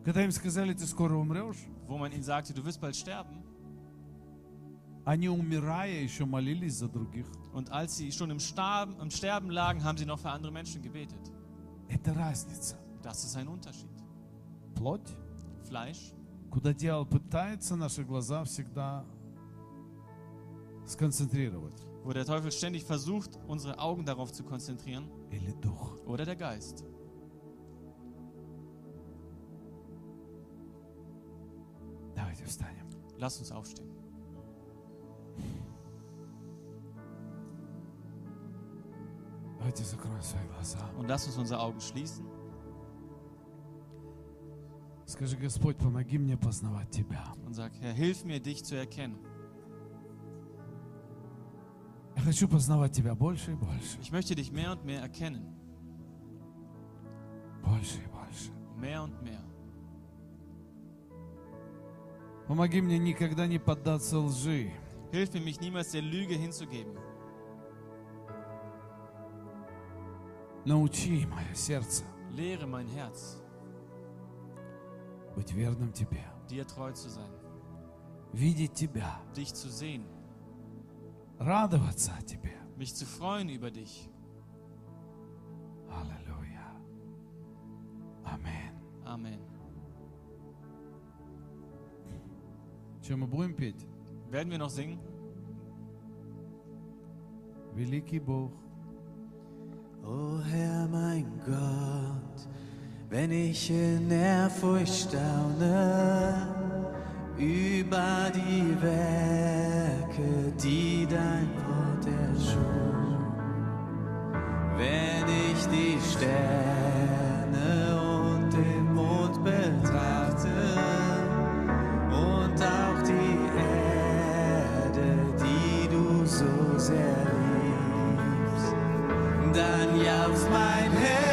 Когда им сказали, ты скоро умрешь, wo man ihnen sagte, du wirst bald sterben. Und als sie schon im, Starben, im Sterben lagen, haben sie noch für andere Menschen gebetet. Это разница. Das ist ein Unterschied. Плоть, Fleisch, куда дьявол пытается наши глаза всегда сконцентрировать. wo der Teufel ständig versucht, unsere Augen darauf zu konzentrieren, Или дух. oder der Geist. Давайте встанем. Lass uns aufstehen. Und lass uns unsere Augen schließen. Скажи, Господь, помоги мне познавать Тебя. und sag, Herr, hilf mir, dich zu erkennen. Я хочу познавать Тебя больше и больше. Ich möchte dich mehr und mehr erkennen. Больше и больше. Mehr und mehr. Помоги мне никогда не поддаться лжи. Hilf mir, mich niemals der Lüge hinzugeben. Научи мое сердце Lehre mein Herz, быть верным Тебе. dir treu zu sein, Видеть Тебя. dich zu sehen, Радоваться о Тебе. mich zu freuen über dich. Аллилуйя. Аминь. Amen. Что мы будем петь? Werden wir noch singen? Великий Бог. O Herr mein Gott, wenn ich in Ehrfurcht staune über die Werke, die dein Wort erschuf, wenn ich die Sterne und den Mond betrachte und auch die Erde, die du so sehr loves my pain.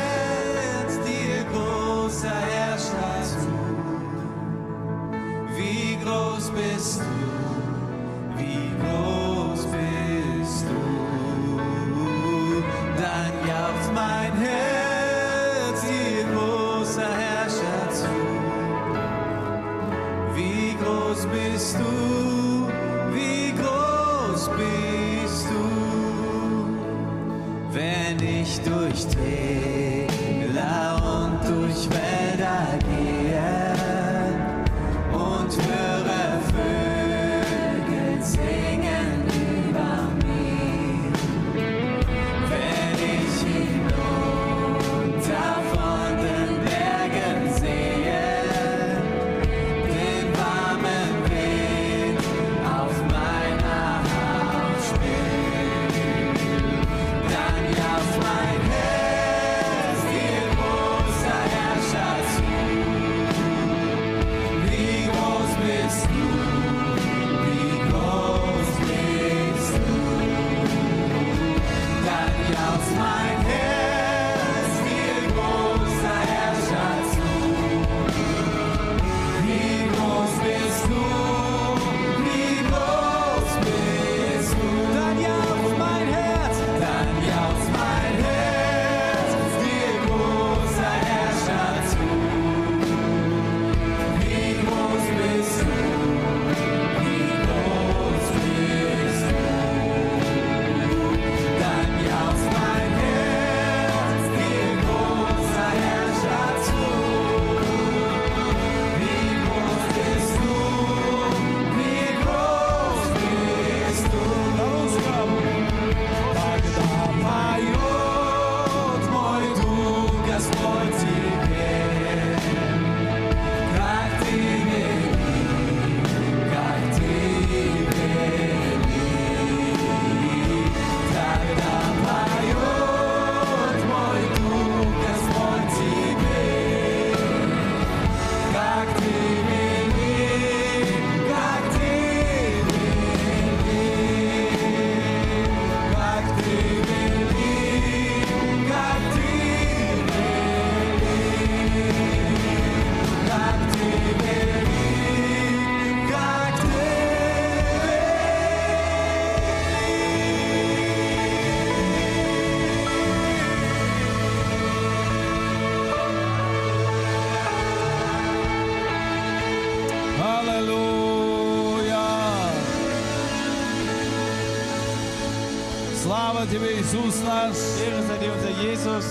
Тебе, Иисус наш.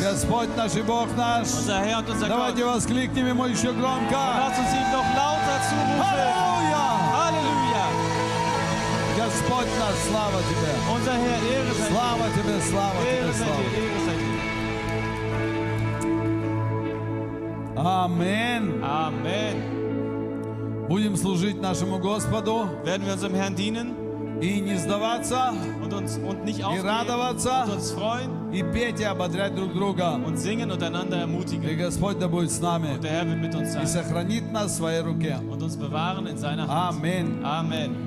Господь наш и Бог наш. Давайте воскликнем Ему еще громко. Аллилуйя! Аллилуйя! Господь наш, слава Тебе. Слава Тебе, слава Тебе, слава Тебе. Аминь. Будем служить нашему Господу. Werden wir. И не сдаваться. und uns und nicht aufgeben радоваться. und uns freuen и петь и ободрять друг друга. und singen und einander И ermutigen. Господь да будет с нами Und der Herr wird mit uns и sein сохранит нас в своей руке. und uns bewahren in seiner Hand. Аминь. Amen.